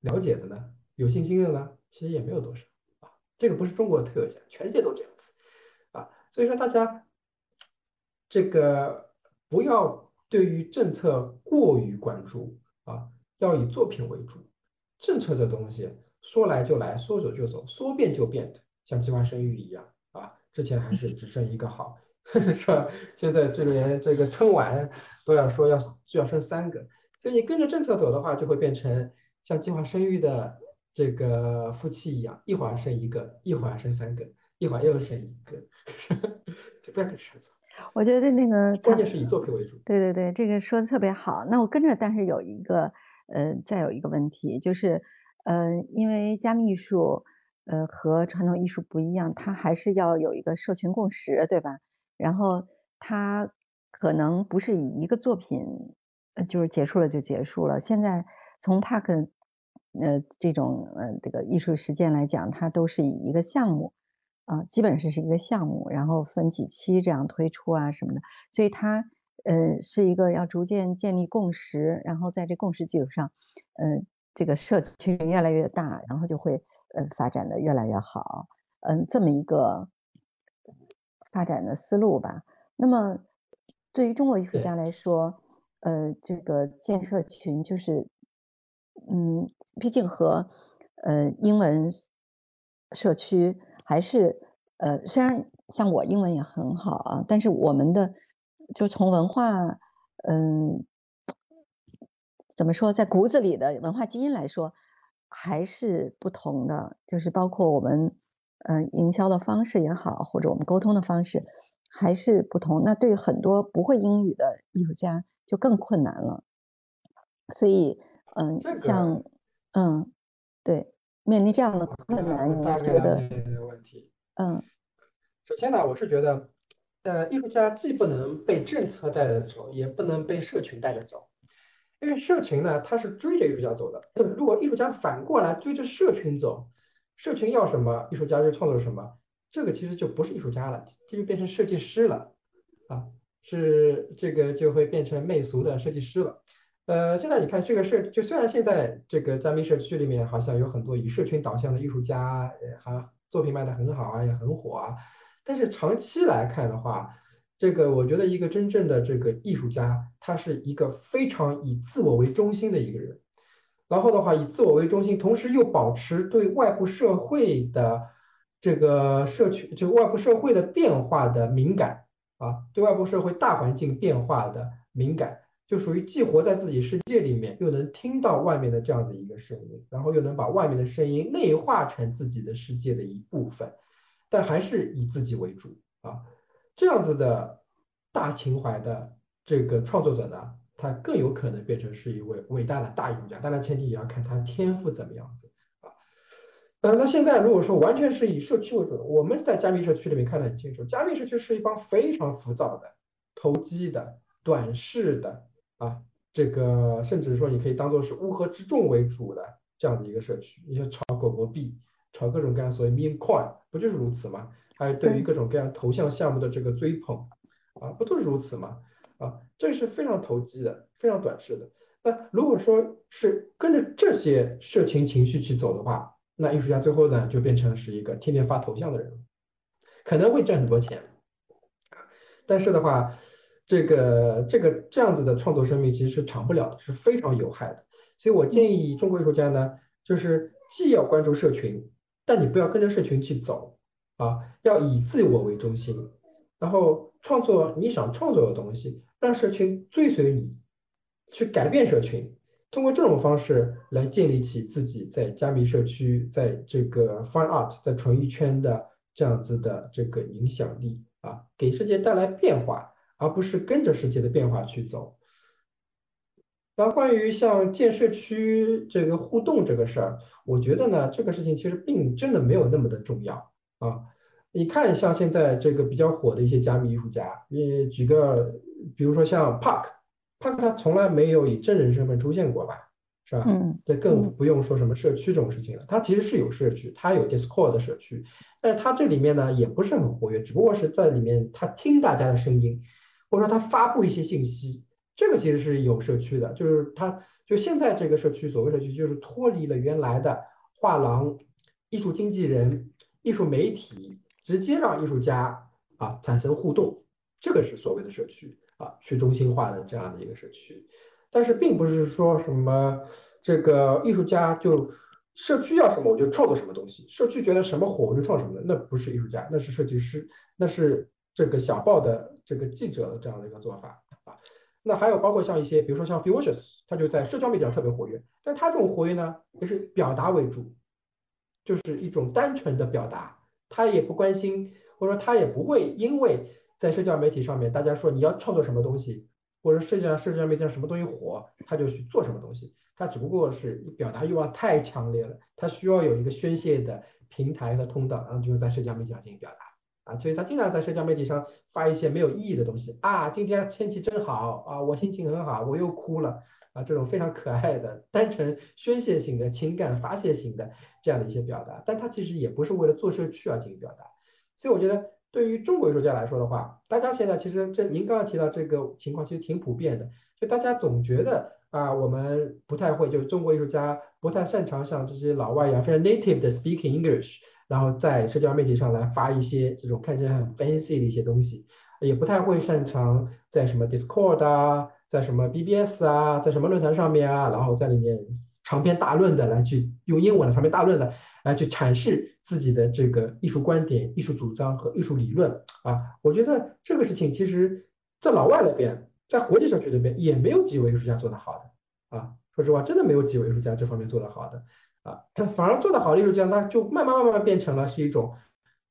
了解的呢？有信心的呢？其实也没有多少啊。这个不是中国的特点，全世界都这样子啊。所以说大家这个不要对于政策过于关注啊。要以作品为主，政策这东西说来就来，说走就走，说变就变的，像计划生育一样啊。之前还是只生一个好，是吧？现在这连这个春晚都要说要就要生三个，所以你跟着政策走的话，就会变成像计划生育的这个夫妻一样，一会儿生一个，一会儿生三个，一会儿又生一个，就不要跟着走。我觉得那个关键是以作品为主。对对对，这个说的特别好。那我跟着，但是有一个。呃，再有一个问题就是，呃，因为加密艺术，呃，和传统艺术不一样，它还是要有一个社群共识，对吧？然后它可能不是以一个作品，呃，就是结束了就结束了。现在从 Park，呃，这种呃这个艺术实践来讲，它都是以一个项目，啊，基本上是一个项目，然后分几期这样推出啊什么的，所以它。呃，是一个要逐渐建立共识，然后在这共识基础上，嗯，这个社群越来越大，然后就会呃发展的越来越好，嗯，这么一个发展的思路吧。那么对于中国艺术家来说，呃，这个建社群就是，嗯，毕竟和呃英文社区还是呃，虽然像我英文也很好啊，但是我们的。就从文化，嗯，怎么说，在骨子里的文化基因来说，还是不同的。就是包括我们，嗯，营销的方式也好，或者我们沟通的方式，还是不同。那对很多不会英语的艺术家就更困难了。所以，嗯，像，嗯，对，面临这样的困难，你觉得？嗯，首先呢，我是觉得。呃，艺术家既不能被政策带着走，也不能被社群带着走，因为社群呢，它是追着艺术家走的。如果艺术家反过来追着社群走，社群要什么，艺术家就创作什么，这个其实就不是艺术家了，这就变成设计师了啊，是这个就会变成媚俗的设计师了。呃，现在你看这个社，就虽然现在这个加密社区里面好像有很多以社群导向的艺术家，还作品卖的很好啊，也很火啊。但是长期来看的话，这个我觉得一个真正的这个艺术家，他是一个非常以自我为中心的一个人。然后的话，以自我为中心，同时又保持对外部社会的这个社区，就外部社会的变化的敏感啊，对外部社会大环境变化的敏感，就属于既活在自己世界里面，又能听到外面的这样的一个声音，然后又能把外面的声音内化成自己的世界的一部分。但还是以自己为主啊，这样子的大情怀的这个创作者呢，他更有可能变成是一位伟大的大艺术家。当然，前提也要看他天赋怎么样子啊。呃，那现在如果说完全是以社区为主，我们在加密社区里面看得很清楚，加密社区是一帮非常浮躁的、投机的、短视的啊，这个甚至说你可以当做是乌合之众为主的这样的一个社区。你像炒狗狗币，炒各种各样所谓 meme coin，不就是如此吗？还有对于各种各样头像项目的这个追捧啊，不都是如此吗？啊，这是非常投机的，非常短视的。那如果说是跟着这些社群情绪去走的话，那艺术家最后呢就变成是一个天天发头像的人，可能会挣很多钱，但是的话，这个这个这样子的创作生命其实是长不了的，是非常有害的。所以我建议中国艺术家呢，就是既要关注社群，但你不要跟着社群去走啊，要以自我为中心，然后创作你想创作的东西。让社群追随你，去改变社群，通过这种方式来建立起自己在加密社区，在这个 fine art，在纯艺圈的这样子的这个影响力啊，给世界带来变化，而不是跟着世界的变化去走。然后关于像建社区这个互动这个事儿，我觉得呢，这个事情其实并真的没有那么的重要啊。你看，像现在这个比较火的一些加密艺术家，你举个，比如说像 Park，Park 他从来没有以真人身份出现过吧，是吧？嗯。这更不用说什么社区这种事情了。他其实是有社区，他有 Discord 的社区，但是他这里面呢也不是很活跃，只不过是在里面他听大家的声音，或者说他发布一些信息，这个其实是有社区的。就是他就现在这个社区，所谓社区就是脱离了原来的画廊、艺术经纪人、艺术媒体。直接让艺术家啊产生互动，这个是所谓的社区啊，去中心化的这样的一个社区。但是并不是说什么这个艺术家就社区要什么我就创作什么东西，社区觉得什么火我就创什么，那不是艺术家，那是设计师，那是这个小报的这个记者的这样的一个做法啊。那还有包括像一些，比如说像 f u s i o u s 他就在社交媒体上特别活跃，但他这种活跃呢，也是表达为主，就是一种单纯的表达。他也不关心，或者说他也不会因为在社交媒体上面大家说你要创作什么东西，或者社交社交媒体上什么东西火，他就去做什么东西。他只不过是表达欲望太强烈了，他需要有一个宣泄的平台和通道，然后就是在社交媒体上进行表达啊。所以他经常在社交媒体上发一些没有意义的东西啊，今天天气真好啊，我心情很好，我又哭了。啊，这种非常可爱的、单纯宣泄型的情感发泄型的这样的一些表达，但他其实也不是为了做社区而进行表达。所以我觉得，对于中国艺术家来说的话，大家现在其实这您刚刚提到这个情况，其实挺普遍的。就大家总觉得啊，我们不太会，就是中国艺术家不太擅长像这些老外一样非常 native 的 speaking English，然后在社交媒体上来发一些这种看起来很 fancy 的一些东西，也不太会擅长在什么 Discord 啊。在什么 BBS 啊，在什么论坛上面啊，然后在里面长篇大论的来去用英文的长篇大论的来去阐释自己的这个艺术观点、艺术主张和艺术理论啊，我觉得这个事情其实，在老外那边，在国际社区那边也没有几位艺术家做得好的啊，说实话，真的没有几位艺术家这方面做得好的啊，反而做得好的艺术家，他就慢慢慢慢变成了是一种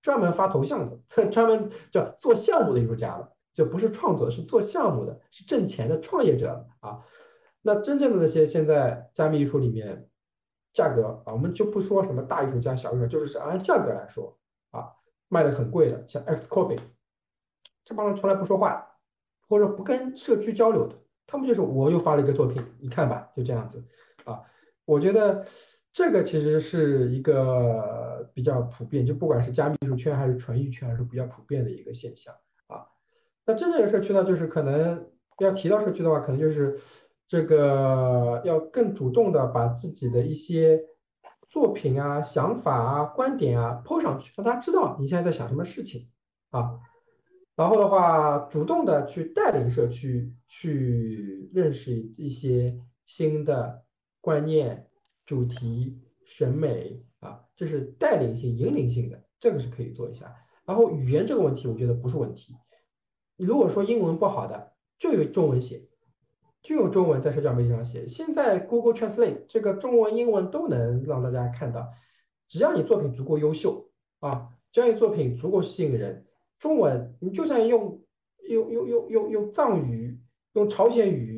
专门发头像的、专门叫做项目的艺术家了。就不是创作，是做项目的，是挣钱的创业者啊。那真正的那些现在加密艺术里面，价格啊，我们就不说什么大艺术家、小艺术家，就是按价格来说啊，卖的很贵的，像 X Copy，这帮人从来不说话，或者不跟社区交流的，他们就是我又发了一个作品，你看吧，就这样子啊。我觉得这个其实是一个比较普遍，就不管是加密艺术圈还是纯艺圈，还是比较普遍的一个现象啊。那真正的社区呢，就是可能要提到社区的话，可能就是这个要更主动的把自己的一些作品啊、想法啊、观点啊抛上去，让大家知道你现在在想什么事情啊。然后的话，主动的去带领社区去认识一些新的观念、主题、审美啊，这是带领性、引领性的，这个是可以做一下。然后语言这个问题，我觉得不是问题。如果说英文不好的，就有中文写，就有中文在社交媒体上写。现在 Google Translate 这个中文、英文都能让大家看到。只要你作品足够优秀啊，只要你作品足够吸引人，中文你就算用用用用用用藏语、用朝鲜语、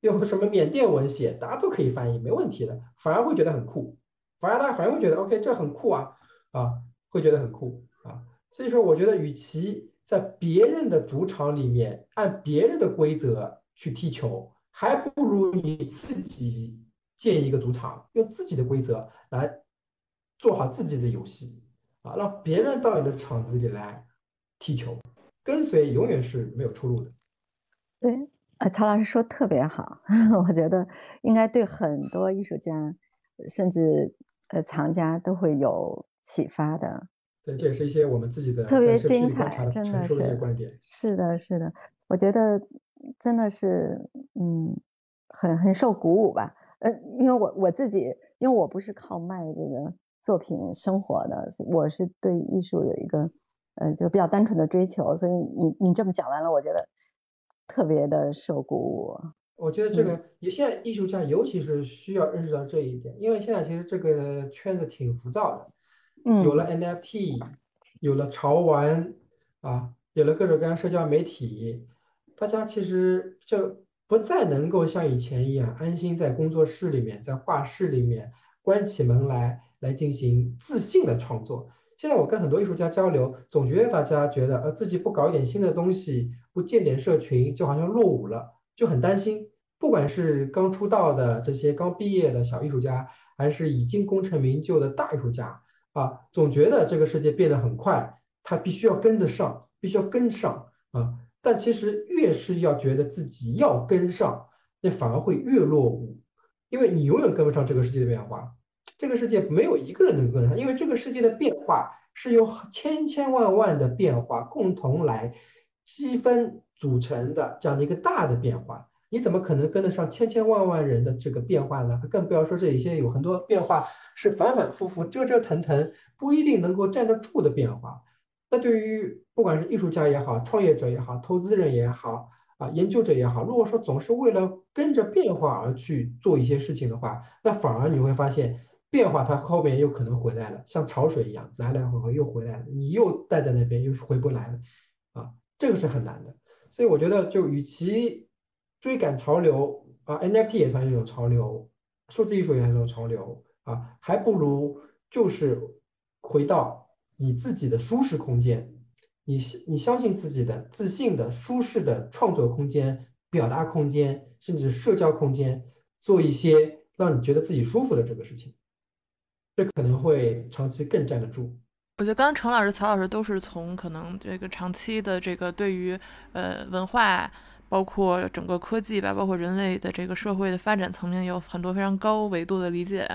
用什么缅甸文写，大家都可以翻译，没问题的，反而会觉得很酷，反而大家反而会觉得 OK，这很酷啊啊，会觉得很酷啊。所以说，我觉得与其在别人的主场里面按别人的规则去踢球，还不如你自己建一个主场，用自己的规则来做好自己的游戏啊，让别人到你的场子里来踢球，跟随永远是没有出路的。对，呃，曹老师说特别好，我觉得应该对很多艺术家，甚至呃藏家都会有启发的。对，这也是一些我们自己的特别精彩，真的是。是的，是的，我觉得真的是，嗯，很很受鼓舞吧。呃，因为我我自己，因为我不是靠卖这个作品生活的，我是对艺术有一个，呃，就比较单纯的追求，所以你你这么讲完了，我觉得特别的受鼓舞。我觉得这个，你现在艺术家尤其是需要认识到这一点，因为现在其实这个圈子挺浮躁的。有了 NFT，有了潮玩啊，有了各种各样社交媒体，大家其实就不再能够像以前一样安心在工作室里面，在画室里面关起门来来进行自信的创作。现在我跟很多艺术家交流，总觉得大家觉得呃自己不搞一点新的东西，不建点社群，就好像落伍了，就很担心。不管是刚出道的这些刚毕业的小艺术家，还是已经功成名就的大艺术家。啊，总觉得这个世界变得很快，他必须要跟得上，必须要跟上啊。但其实越是要觉得自己要跟上，那反而会越落伍，因为你永远跟不上这个世界的变化。这个世界没有一个人能跟上，因为这个世界的变化是由千千万万的变化共同来积分组成的这样的一个大的变化。你怎么可能跟得上千千万万人的这个变化呢？更不要说这一些有很多变化是反反复复、折折腾腾，不一定能够站得住的变化。那对于不管是艺术家也好、创业者也好、投资人也好、啊研究者也好，如果说总是为了跟着变化而去做一些事情的话，那反而你会发现变化它后面又可能回来了，像潮水一样来来回回又回来了，你又待在那边又回不来了，啊，这个是很难的。所以我觉得，就与其追赶潮流啊，NFT 也算一种潮流，数字艺术也算一种潮流啊，还不如就是回到你自己的舒适空间，你你相信自己的自信的舒适的创作空间、表达空间，甚至社交空间，做一些让你觉得自己舒服的这个事情，这可能会长期更站得住。我觉得刚刚程老师、曹老师都是从可能这个长期的这个对于呃文化。包括整个科技吧，包括人类的这个社会的发展层面，有很多非常高维度的理解。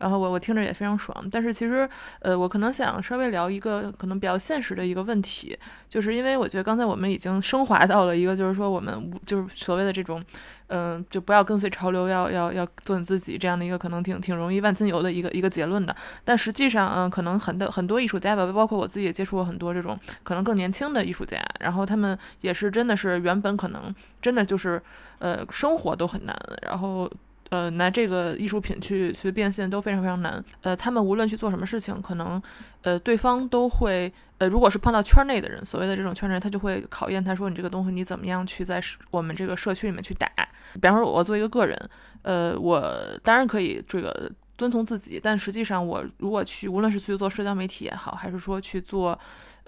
然后我我听着也非常爽，但是其实，呃，我可能想稍微聊一个可能比较现实的一个问题，就是因为我觉得刚才我们已经升华到了一个，就是说我们就是所谓的这种，嗯，就不要跟随潮流，要要要做你自己这样的一个可能挺挺容易万金油的一个一个结论的。但实际上，嗯，可能很多很多艺术家吧，包括我自己也接触过很多这种可能更年轻的艺术家，然后他们也是真的是原本可能真的就是，呃，生活都很难，然后。呃，拿这个艺术品去去变现都非常非常难。呃，他们无论去做什么事情，可能，呃，对方都会，呃，如果是碰到圈内的人，所谓的这种圈内人，他就会考验他说你这个东西你怎么样去在我们这个社区里面去打。比方说，我作为一个个人，呃，我当然可以这个遵从自己，但实际上我如果去，无论是去做社交媒体也好，还是说去做。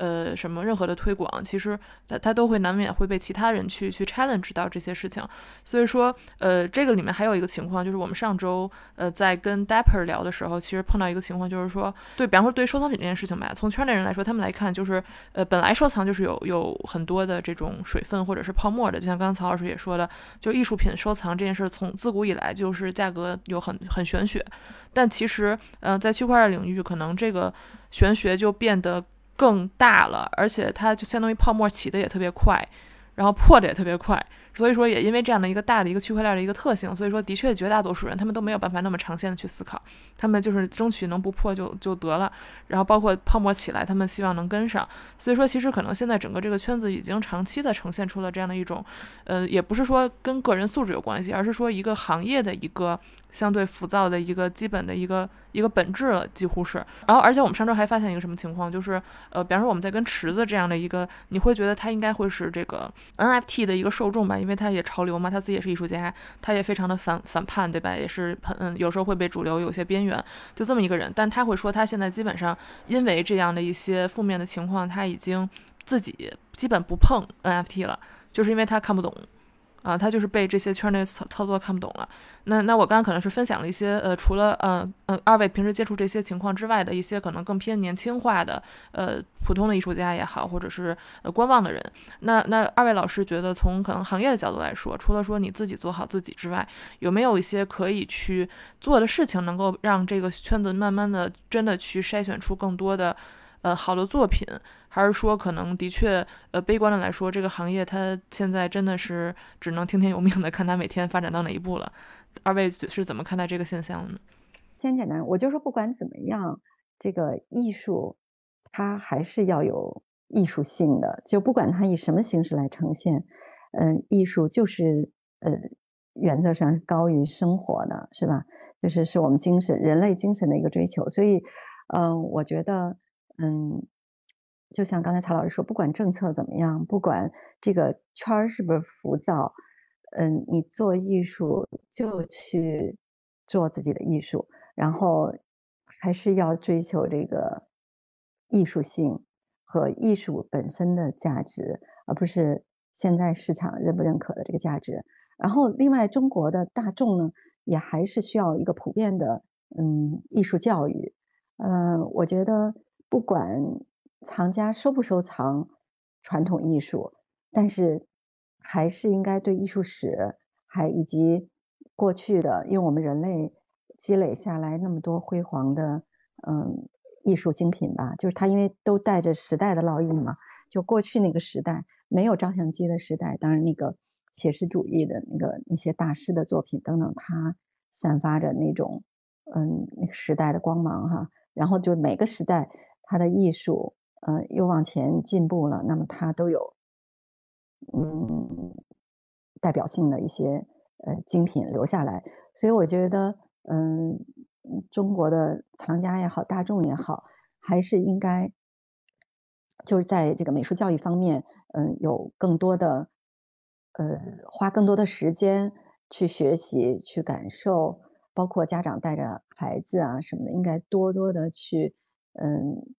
呃，什么任何的推广，其实他他都会难免会被其他人去去 challenge 到这些事情。所以说，呃，这个里面还有一个情况，就是我们上周呃在跟 Dapper 聊的时候，其实碰到一个情况，就是说，对，比方说对收藏品这件事情吧，从圈内人来说，他们来看就是，呃，本来收藏就是有有很多的这种水分或者是泡沫的，就像刚刚曹老师也说的，就艺术品收藏这件事，从自古以来就是价格有很很玄学。但其实，嗯，在区块链领域，可能这个玄学就变得。更大了，而且它就相当于泡沫起的也特别快，然后破的也特别快。所以说，也因为这样的一个大的一个区块链的一个特性，所以说的确绝大多数人他们都没有办法那么长线的去思考，他们就是争取能不破就就得了。然后包括泡沫起来，他们希望能跟上。所以说，其实可能现在整个这个圈子已经长期的呈现出了这样的一种，呃，也不是说跟个人素质有关系，而是说一个行业的一个相对浮躁的一个基本的一个一个本质了，几乎是。然后，而且我们上周还发现一个什么情况，就是呃，比方说我们在跟池子这样的一个，你会觉得他应该会是这个 NFT 的一个受众吧，因为他也潮流嘛，他自己也是艺术家，他也非常的反反叛，对吧？也是很有时候会被主流有些边缘，就这么一个人。但他会说，他现在基本上因为这样的一些负面的情况，他已经自己基本不碰 NFT 了，就是因为他看不懂。啊，他就是被这些圈内操操作看不懂了。那那我刚刚可能是分享了一些，呃，除了嗯嗯二位平时接触这些情况之外的一些可能更偏年轻化的，呃，普通的艺术家也好，或者是呃观望的人。那那二位老师觉得，从可能行业的角度来说，除了说你自己做好自己之外，有没有一些可以去做的事情，能够让这个圈子慢慢的真的去筛选出更多的？呃，好的作品，还是说可能的确，呃，悲观的来说，这个行业它现在真的是只能听天由命的，看它每天发展到哪一步了。二位是怎么看待这个现象的呢？先简单，我就说不管怎么样，这个艺术它还是要有艺术性的，就不管它以什么形式来呈现，嗯，艺术就是呃，原则上是高于生活的，是吧？就是是我们精神、人类精神的一个追求。所以，嗯，我觉得。嗯，就像刚才曹老师说，不管政策怎么样，不管这个圈儿是不是浮躁，嗯，你做艺术就去做自己的艺术，然后还是要追求这个艺术性和艺术本身的价值，而不是现在市场认不认可的这个价值。然后，另外，中国的大众呢，也还是需要一个普遍的嗯艺术教育。嗯，我觉得。不管藏家收不收藏传统艺术，但是还是应该对艺术史，还以及过去的，因为我们人类积累下来那么多辉煌的嗯艺术精品吧，就是它因为都带着时代的烙印嘛，就过去那个时代没有照相机的时代，当然那个写实主义的那个那些大师的作品等等，它散发着那种嗯那个时代的光芒哈，然后就每个时代。他的艺术，呃，又往前进步了，那么他都有，嗯，代表性的一些呃精品留下来，所以我觉得，嗯，中国的藏家也好，大众也好，还是应该就是在这个美术教育方面，嗯，有更多的，呃，花更多的时间去学习、去感受，包括家长带着孩子啊什么的，应该多多的去，嗯。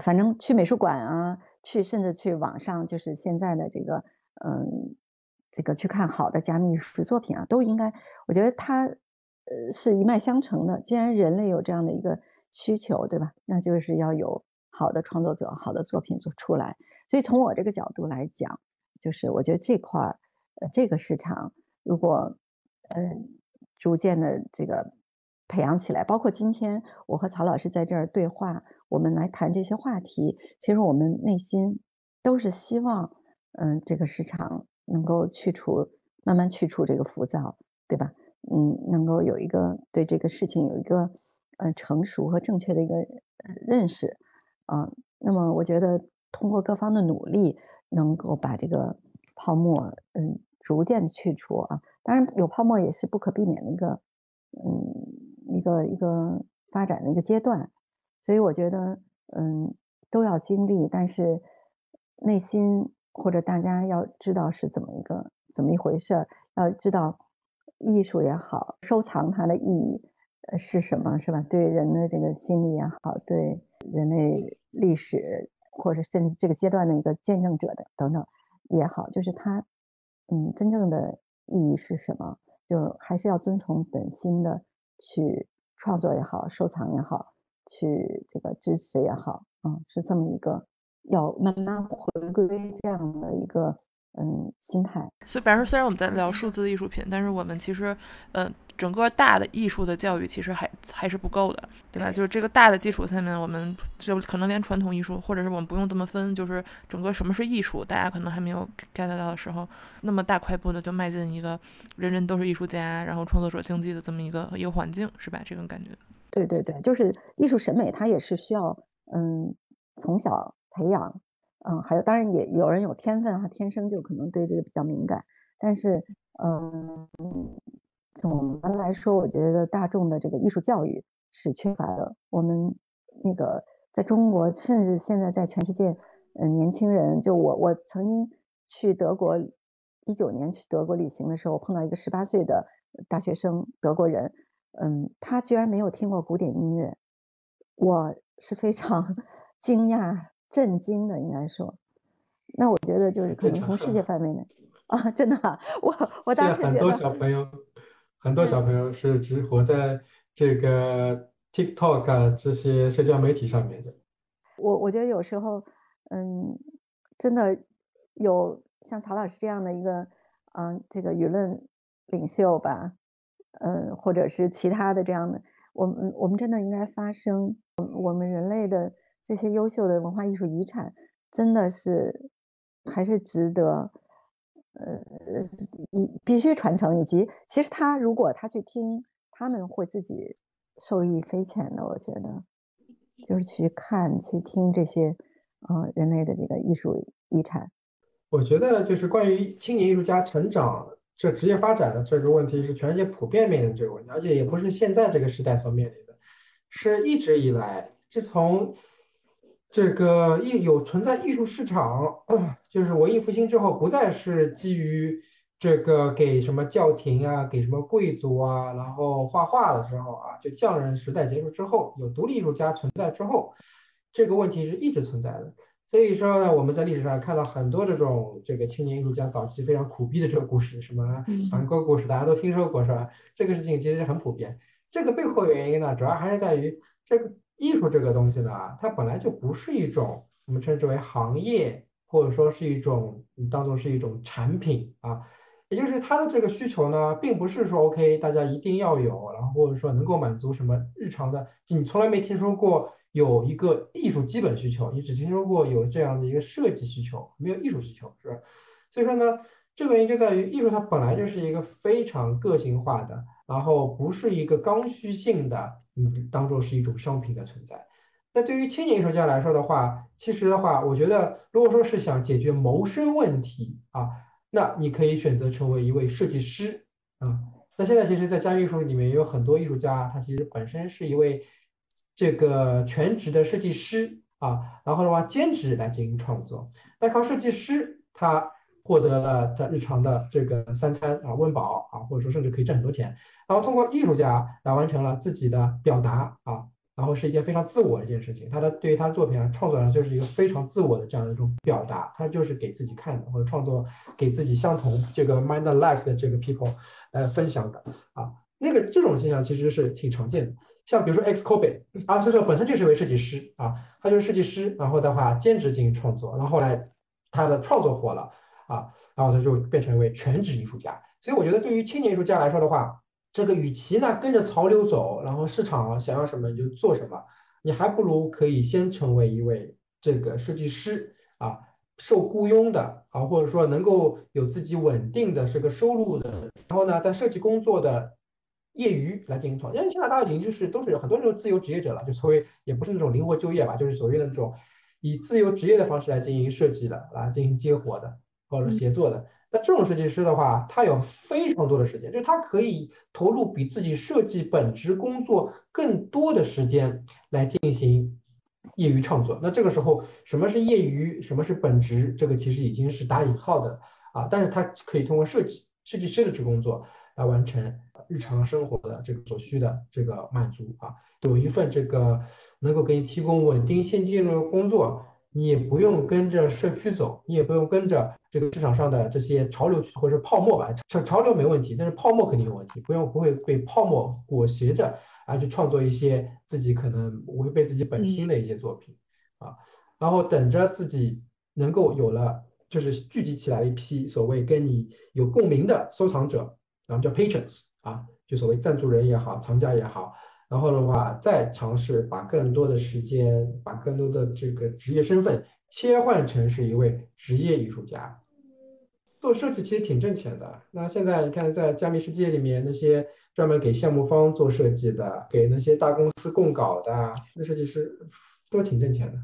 反正去美术馆啊，去甚至去网上，就是现在的这个，嗯，这个去看好的加密艺术作品啊，都应该，我觉得它呃是一脉相承的。既然人类有这样的一个需求，对吧？那就是要有好的创作者、好的作品做出来。所以从我这个角度来讲，就是我觉得这块儿，呃，这个市场如果嗯逐渐的这个培养起来，包括今天我和曹老师在这儿对话。我们来谈这些话题，其实我们内心都是希望，嗯，这个市场能够去除，慢慢去除这个浮躁，对吧？嗯，能够有一个对这个事情有一个呃成熟和正确的一个认识，啊，那么我觉得通过各方的努力，能够把这个泡沫嗯逐渐去除啊。当然有泡沫也是不可避免的一个嗯一个一个发展的一个阶段。所以我觉得，嗯，都要经历，但是内心或者大家要知道是怎么一个怎么一回事，要知道艺术也好，收藏它的意义是什么，是吧？对人的这个心理也好，对人类历史或者甚至这个阶段的一个见证者的等等也好，就是它，嗯，真正的意义是什么？就还是要遵从本心的去创作也好，收藏也好。去这个支持也好，嗯，是这么一个要慢慢回归这样的一个嗯心态。所以，比方说，虽然我们在聊数字艺术品，但是我们其实，嗯，整个大的艺术的教育其实还还是不够的，对吧？就是这个大的基础下面，我们就可能连传统艺术，或者是我们不用这么分，就是整个什么是艺术，大家可能还没有 get 到的时候，那么大快步的就迈进一个人人都是艺术家，然后创作者经济的这么一个一个环境，是吧？这种感觉。对对对，就是艺术审美，它也是需要嗯从小培养，嗯，还有当然也有人有天分哈，天生就可能对这个比较敏感，但是嗯总的来说，我觉得大众的这个艺术教育是缺乏的。我们那个在中国，甚至现在在全世界，嗯，年轻人，就我我曾经去德国，一九年去德国旅行的时候，碰到一个十八岁的大学生，德国人，嗯，他居然没有听过古典音乐，我是非常 惊讶、震惊的，应该说。那我觉得就是可能从世界范围内啊，真的，我 我当时很多小朋友。很多小朋友是只活在这个 TikTok 这些社交媒体上面的。我我觉得有时候，嗯，真的有像曹老师这样的一个，嗯，这个舆论领袖吧，嗯，或者是其他的这样的，我们我们真的应该发声。我们人类的这些优秀的文化艺术遗产，真的是还是值得。呃，你必须传承，以及其实他如果他去听，他们会自己受益匪浅的。我觉得，就是去看、去听这些，呃，人类的这个艺术遗产。我觉得就是关于青年艺术家成长这职业发展的这个问题，是全世界普遍面临这个问题，而且也不是现在这个时代所面临的，是一直以来，自从。这个艺有存在艺术市场，就是文艺复兴之后，不再是基于这个给什么教廷啊，给什么贵族啊，然后画画的时候啊，就匠人时代结束之后，有独立艺术家存在之后，这个问题是一直存在的。所以说呢，我们在历史上看到很多这种这个青年艺术家早期非常苦逼的这个故事，什么梵高故事，大家都听说过是吧？这个事情其实很普遍。这个背后原因呢，主要还是在于这个。艺术这个东西呢，它本来就不是一种我们称之为行业，或者说是一种你当做是一种产品啊，也就是它的这个需求呢，并不是说 OK 大家一定要有，然后或者说能够满足什么日常的，你从来没听说过有一个艺术基本需求，你只听说过有这样的一个设计需求，没有艺术需求，是吧？所以说呢，这个原因就在于艺术它本来就是一个非常个性化的，然后不是一个刚需性的。嗯，当做是一种商品的存在。那对于青年艺术家来说的话，其实的话，我觉得如果说是想解决谋生问题啊，那你可以选择成为一位设计师啊。那现在其实，在家艺术里面也有很多艺术家，他其实本身是一位这个全职的设计师啊，然后的话兼职来进行创作。那靠设计师，他获得了他日常的这个三餐啊温饱啊，或者说甚至可以挣很多钱。然后通过艺术家来完成了自己的表达啊，然后是一件非常自我的一件事情。他的对于他的作品啊，创作上就是一个非常自我的这样的一种表达，他就是给自己看的，或者创作给自己相同这个 mind life 的这个 people 来分享的啊。那个这种现象其实是挺常见的。像比如说 X Kobe 啊，这个本身就是一位设计师啊，他就是设计师，然后的话兼职进行创作，然后后来他的创作火了啊，然后他就变成一位全职艺术家。所以我觉得对于青年艺术家来说的话，这个与其呢跟着潮流走，然后市场想要什么你就做什么，你还不如可以先成为一位这个设计师啊，受雇佣的啊，或者说能够有自己稳定的这个收入的，然后呢在设计工作的业余来进行创。因为现在大家已经就是都是很多人都自由职业者了，就所谓也不是那种灵活就业吧，就是所谓的那种以自由职业的方式来进行设计的来进行接活的或者协作的。那这种设计师的话，他有非常多的时间，就是他可以投入比自己设计本职工作更多的时间来进行业余创作。那这个时候，什么是业余，什么是本职，这个其实已经是打引号的啊。但是他可以通过设计设计师的这工作来完成日常生活的这个所需的这个满足啊，有一份这个能够给你提供稳定现金流的工作。你也不用跟着社区走，你也不用跟着这个市场上的这些潮流或者泡沫吧。潮潮流没问题，但是泡沫肯定有问题。不用不会被泡沫裹挟着啊，去创作一些自己可能违背自己本心的一些作品啊。然后等着自己能够有了，就是聚集起来一批所谓跟你有共鸣的收藏者，然后叫 patrons 啊，就所谓赞助人也好，藏家也好。然后的话，再尝试把更多的时间，把更多的这个职业身份切换成是一位职业艺术家。做设计其实挺挣钱的。那现在你看，在加密世界里面，那些专门给项目方做设计的，给那些大公司供稿的，那设计师都挺挣钱的。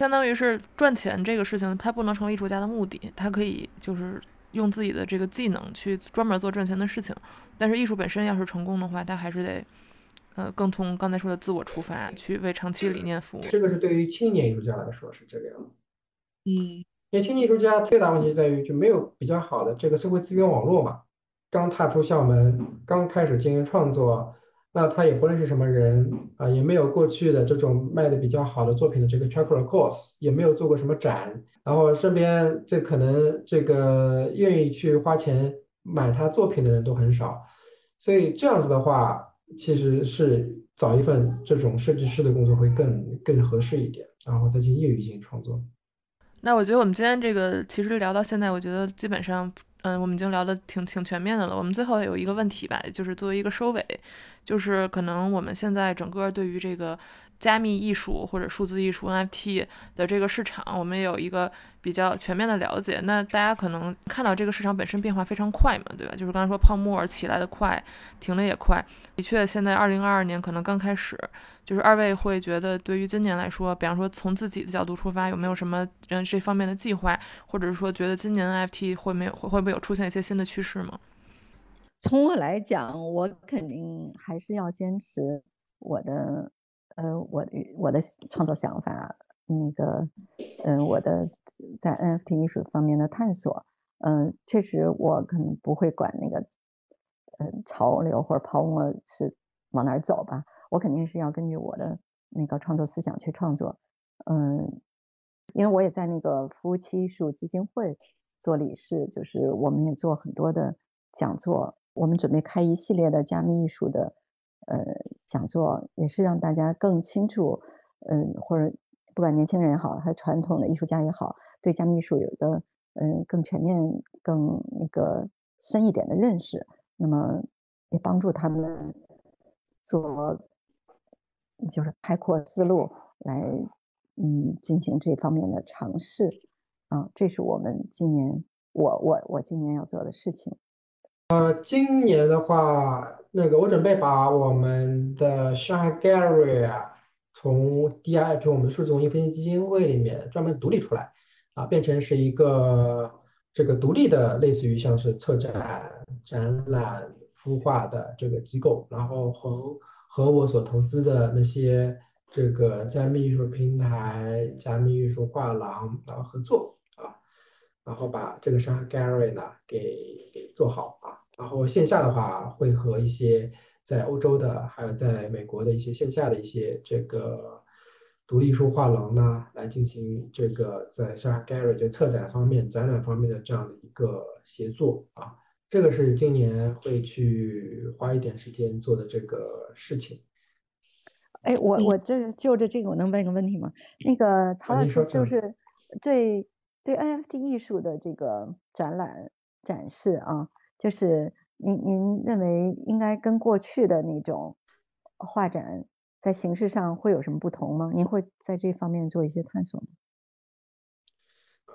相当于是赚钱这个事情，它不能成为艺术家的目的，它可以就是。用自己的这个技能去专门做赚钱的事情。但是艺术本身要是成功的话，它还是得，呃，更从刚才说的自我出发，去为长期理念服务。这个是对于青年艺术家来说是这个样子。嗯，因为青年艺术家最大问题在于就没有比较好的这个社会资源网络嘛，刚踏出校门，刚开始进行创作。那他也不认识什么人啊，也没有过去的这种卖的比较好的作品的这个 track records，也没有做过什么展，然后身边这可能这个愿意去花钱买他作品的人都很少，所以这样子的话，其实是找一份这种设计师的工作会更更合适一点，然后再进业余性创作。那我觉得我们今天这个其实聊到现在，我觉得基本上。嗯，我们已经聊得挺挺全面的了。我们最后有一个问题吧，就是作为一个收尾，就是可能我们现在整个对于这个。加密艺术或者数字艺术 NFT 的这个市场，我们也有一个比较全面的了解。那大家可能看到这个市场本身变化非常快嘛，对吧？就是刚才说泡沫起来的快，停的也快。的确，现在二零二二年可能刚开始。就是二位会觉得，对于今年来说，比方说从自己的角度出发，有没有什么嗯这方面的计划，或者是说觉得今年 NFT 会没有会不会有出现一些新的趋势吗？从我来讲，我肯定还是要坚持我的。呃，我我的创作想法，那个，嗯，我的在 NFT 艺术方面的探索，嗯，确实我可能不会管那个，嗯，潮流或者泡沫是往哪儿走吧，我肯定是要根据我的那个创作思想去创作，嗯，因为我也在那个夫妻艺术基金会做理事，就是我们也做很多的讲座，我们准备开一系列的加密艺术的。呃，讲座也是让大家更清楚，嗯，或者不管年轻人也好，还是传统的艺术家也好，对加密艺术有一个嗯更全面、更那个深一点的认识。那么也帮助他们做，就是开阔思路，来嗯进行这方面的尝试。啊，这是我们今年我我我今年要做的事情。呃，今年的话，那个我准备把我们的 Shanghai Gallery 啊，从 DI 就我们数字文艺复兴基金会里面专门独立出来，啊，变成是一个这个独立的，类似于像是策展、展览、孵化的这个机构，然后和和我所投资的那些这个加密艺术平台、加密艺术画廊然后合作啊，然后把这个 Shanghai Gallery 呢给给做好。然后线下的话，会和一些在欧洲的，还有在美国的一些线下的一些这个独立艺术画廊呢，来进行这个在 Shanghai Gallery 就策展方面、展览方面的这样的一个协作啊。这个是今年会去花一点时间做的这个事情。哎，我我这就着这个，我能问一个问题吗？那个曹老师就是对对 NFT 艺术的这个展览展示啊。就是您您认为应该跟过去的那种画展在形式上会有什么不同吗？您会在这方面做一些探索吗？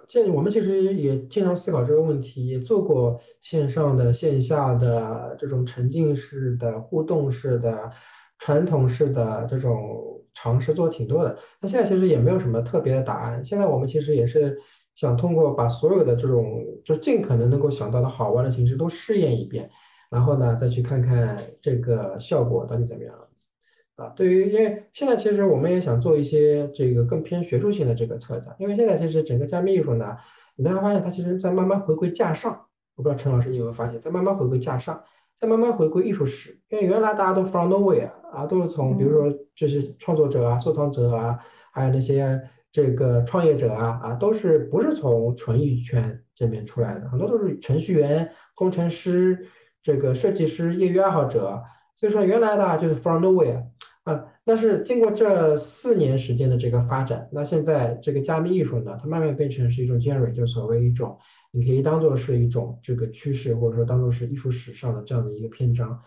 这我们其实也经常思考这个问题，也做过线上的、线下的这种沉浸式的、互动式的、传统式的这种尝试，做挺多的。那现在其实也没有什么特别的答案。现在我们其实也是。想通过把所有的这种就尽可能能够想到的好玩的形式都试验一遍，然后呢再去看看这个效果到底怎么样子啊？对于因为现在其实我们也想做一些这个更偏学术性的这个策展，因为现在其实整个加密艺术呢，你会发现它其实在慢慢回归架上。我不知道陈老师你有没有发现，在慢慢回归架上，在慢慢回归艺术史。因为原来大家都 from nowhere 啊，都是从比如说这些创作者啊、收藏者啊，还有那些。这个创业者啊啊，都是不是从纯艺圈这边出来的，很多都是程序员、工程师、这个设计师、业余爱好者。所以说，原来呢就是 from nowhere 啊。但是经过这四年时间的这个发展，那现在这个加密艺术呢，它慢慢变成是一种 genre，就所谓一种，你可以当做是一种这个趋势，或者说当做是艺术史上的这样的一个篇章。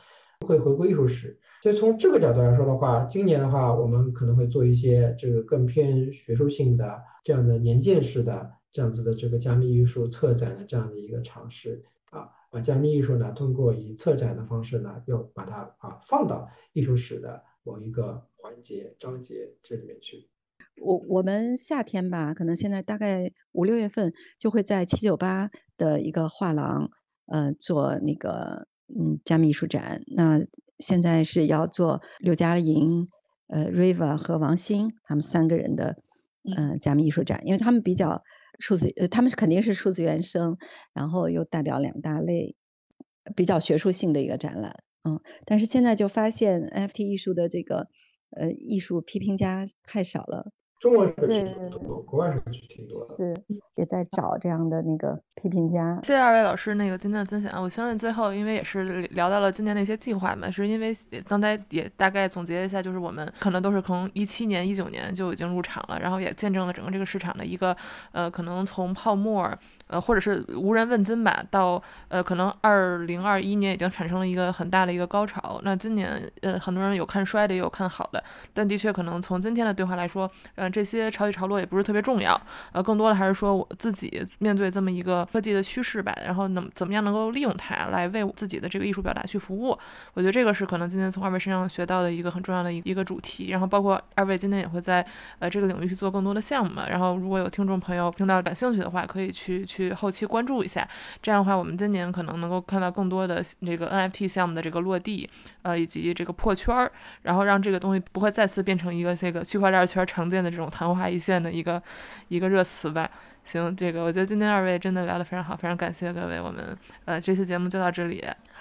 会回归艺术史，所以从这个角度来说的话，今年的话，我们可能会做一些这个更偏学术性的这样的年鉴式的这样子的这个加密艺术策展的这样的一个尝试啊，把加密艺术呢通过以策展的方式呢，又把它啊放到艺术史的某一个环节章节这里面去。我我们夏天吧，可能现在大概五六月份就会在七九八的一个画廊，呃，做那个嗯加密艺术展。那现在是要做刘嘉莹、呃 Riva 和王鑫他们三个人的嗯加密艺术展，因为他们比较数字，呃，他们肯定是数字原生，然后又代表两大类，比较学术性的一个展览。嗯，但是现在就发现 NFT 艺术的这个呃艺术批评家太少了。中国社区多，国外社区挺多的。是，也在找这样的那个批评家。谢谢二位老师那个今天的分享。我相信最后，因为也是聊到了今年的一些计划嘛，是因为刚才也大概总结一下，就是我们可能都是从一七年、一九年就已经入场了，然后也见证了整个这个市场的一个呃，可能从泡沫。呃，或者是无人问津吧，到呃，可能二零二一年已经产生了一个很大的一个高潮。那今年，呃，很多人有看衰的，也有看好的，但的确可能从今天的对话来说，呃，这些潮起潮落也不是特别重要，呃，更多的还是说我自己面对这么一个科技的趋势吧，然后能怎么样能够利用它来为自己的这个艺术表达去服务。我觉得这个是可能今天从二位身上学到的一个很重要的一个主题。然后包括二位今天也会在呃这个领域去做更多的项目嘛。然后如果有听众朋友听到感兴趣的话，可以去去后期关注一下，这样的话，我们今年可能能够看到更多的这个 NFT 项目的这个落地，呃，以及这个破圈儿，然后让这个东西不会再次变成一个这个区块链圈常见的这种昙花一现的一个一个热词吧。行，这个我觉得今天二位真的聊得非常好，非常感谢各位，我们呃这期节目就到这里。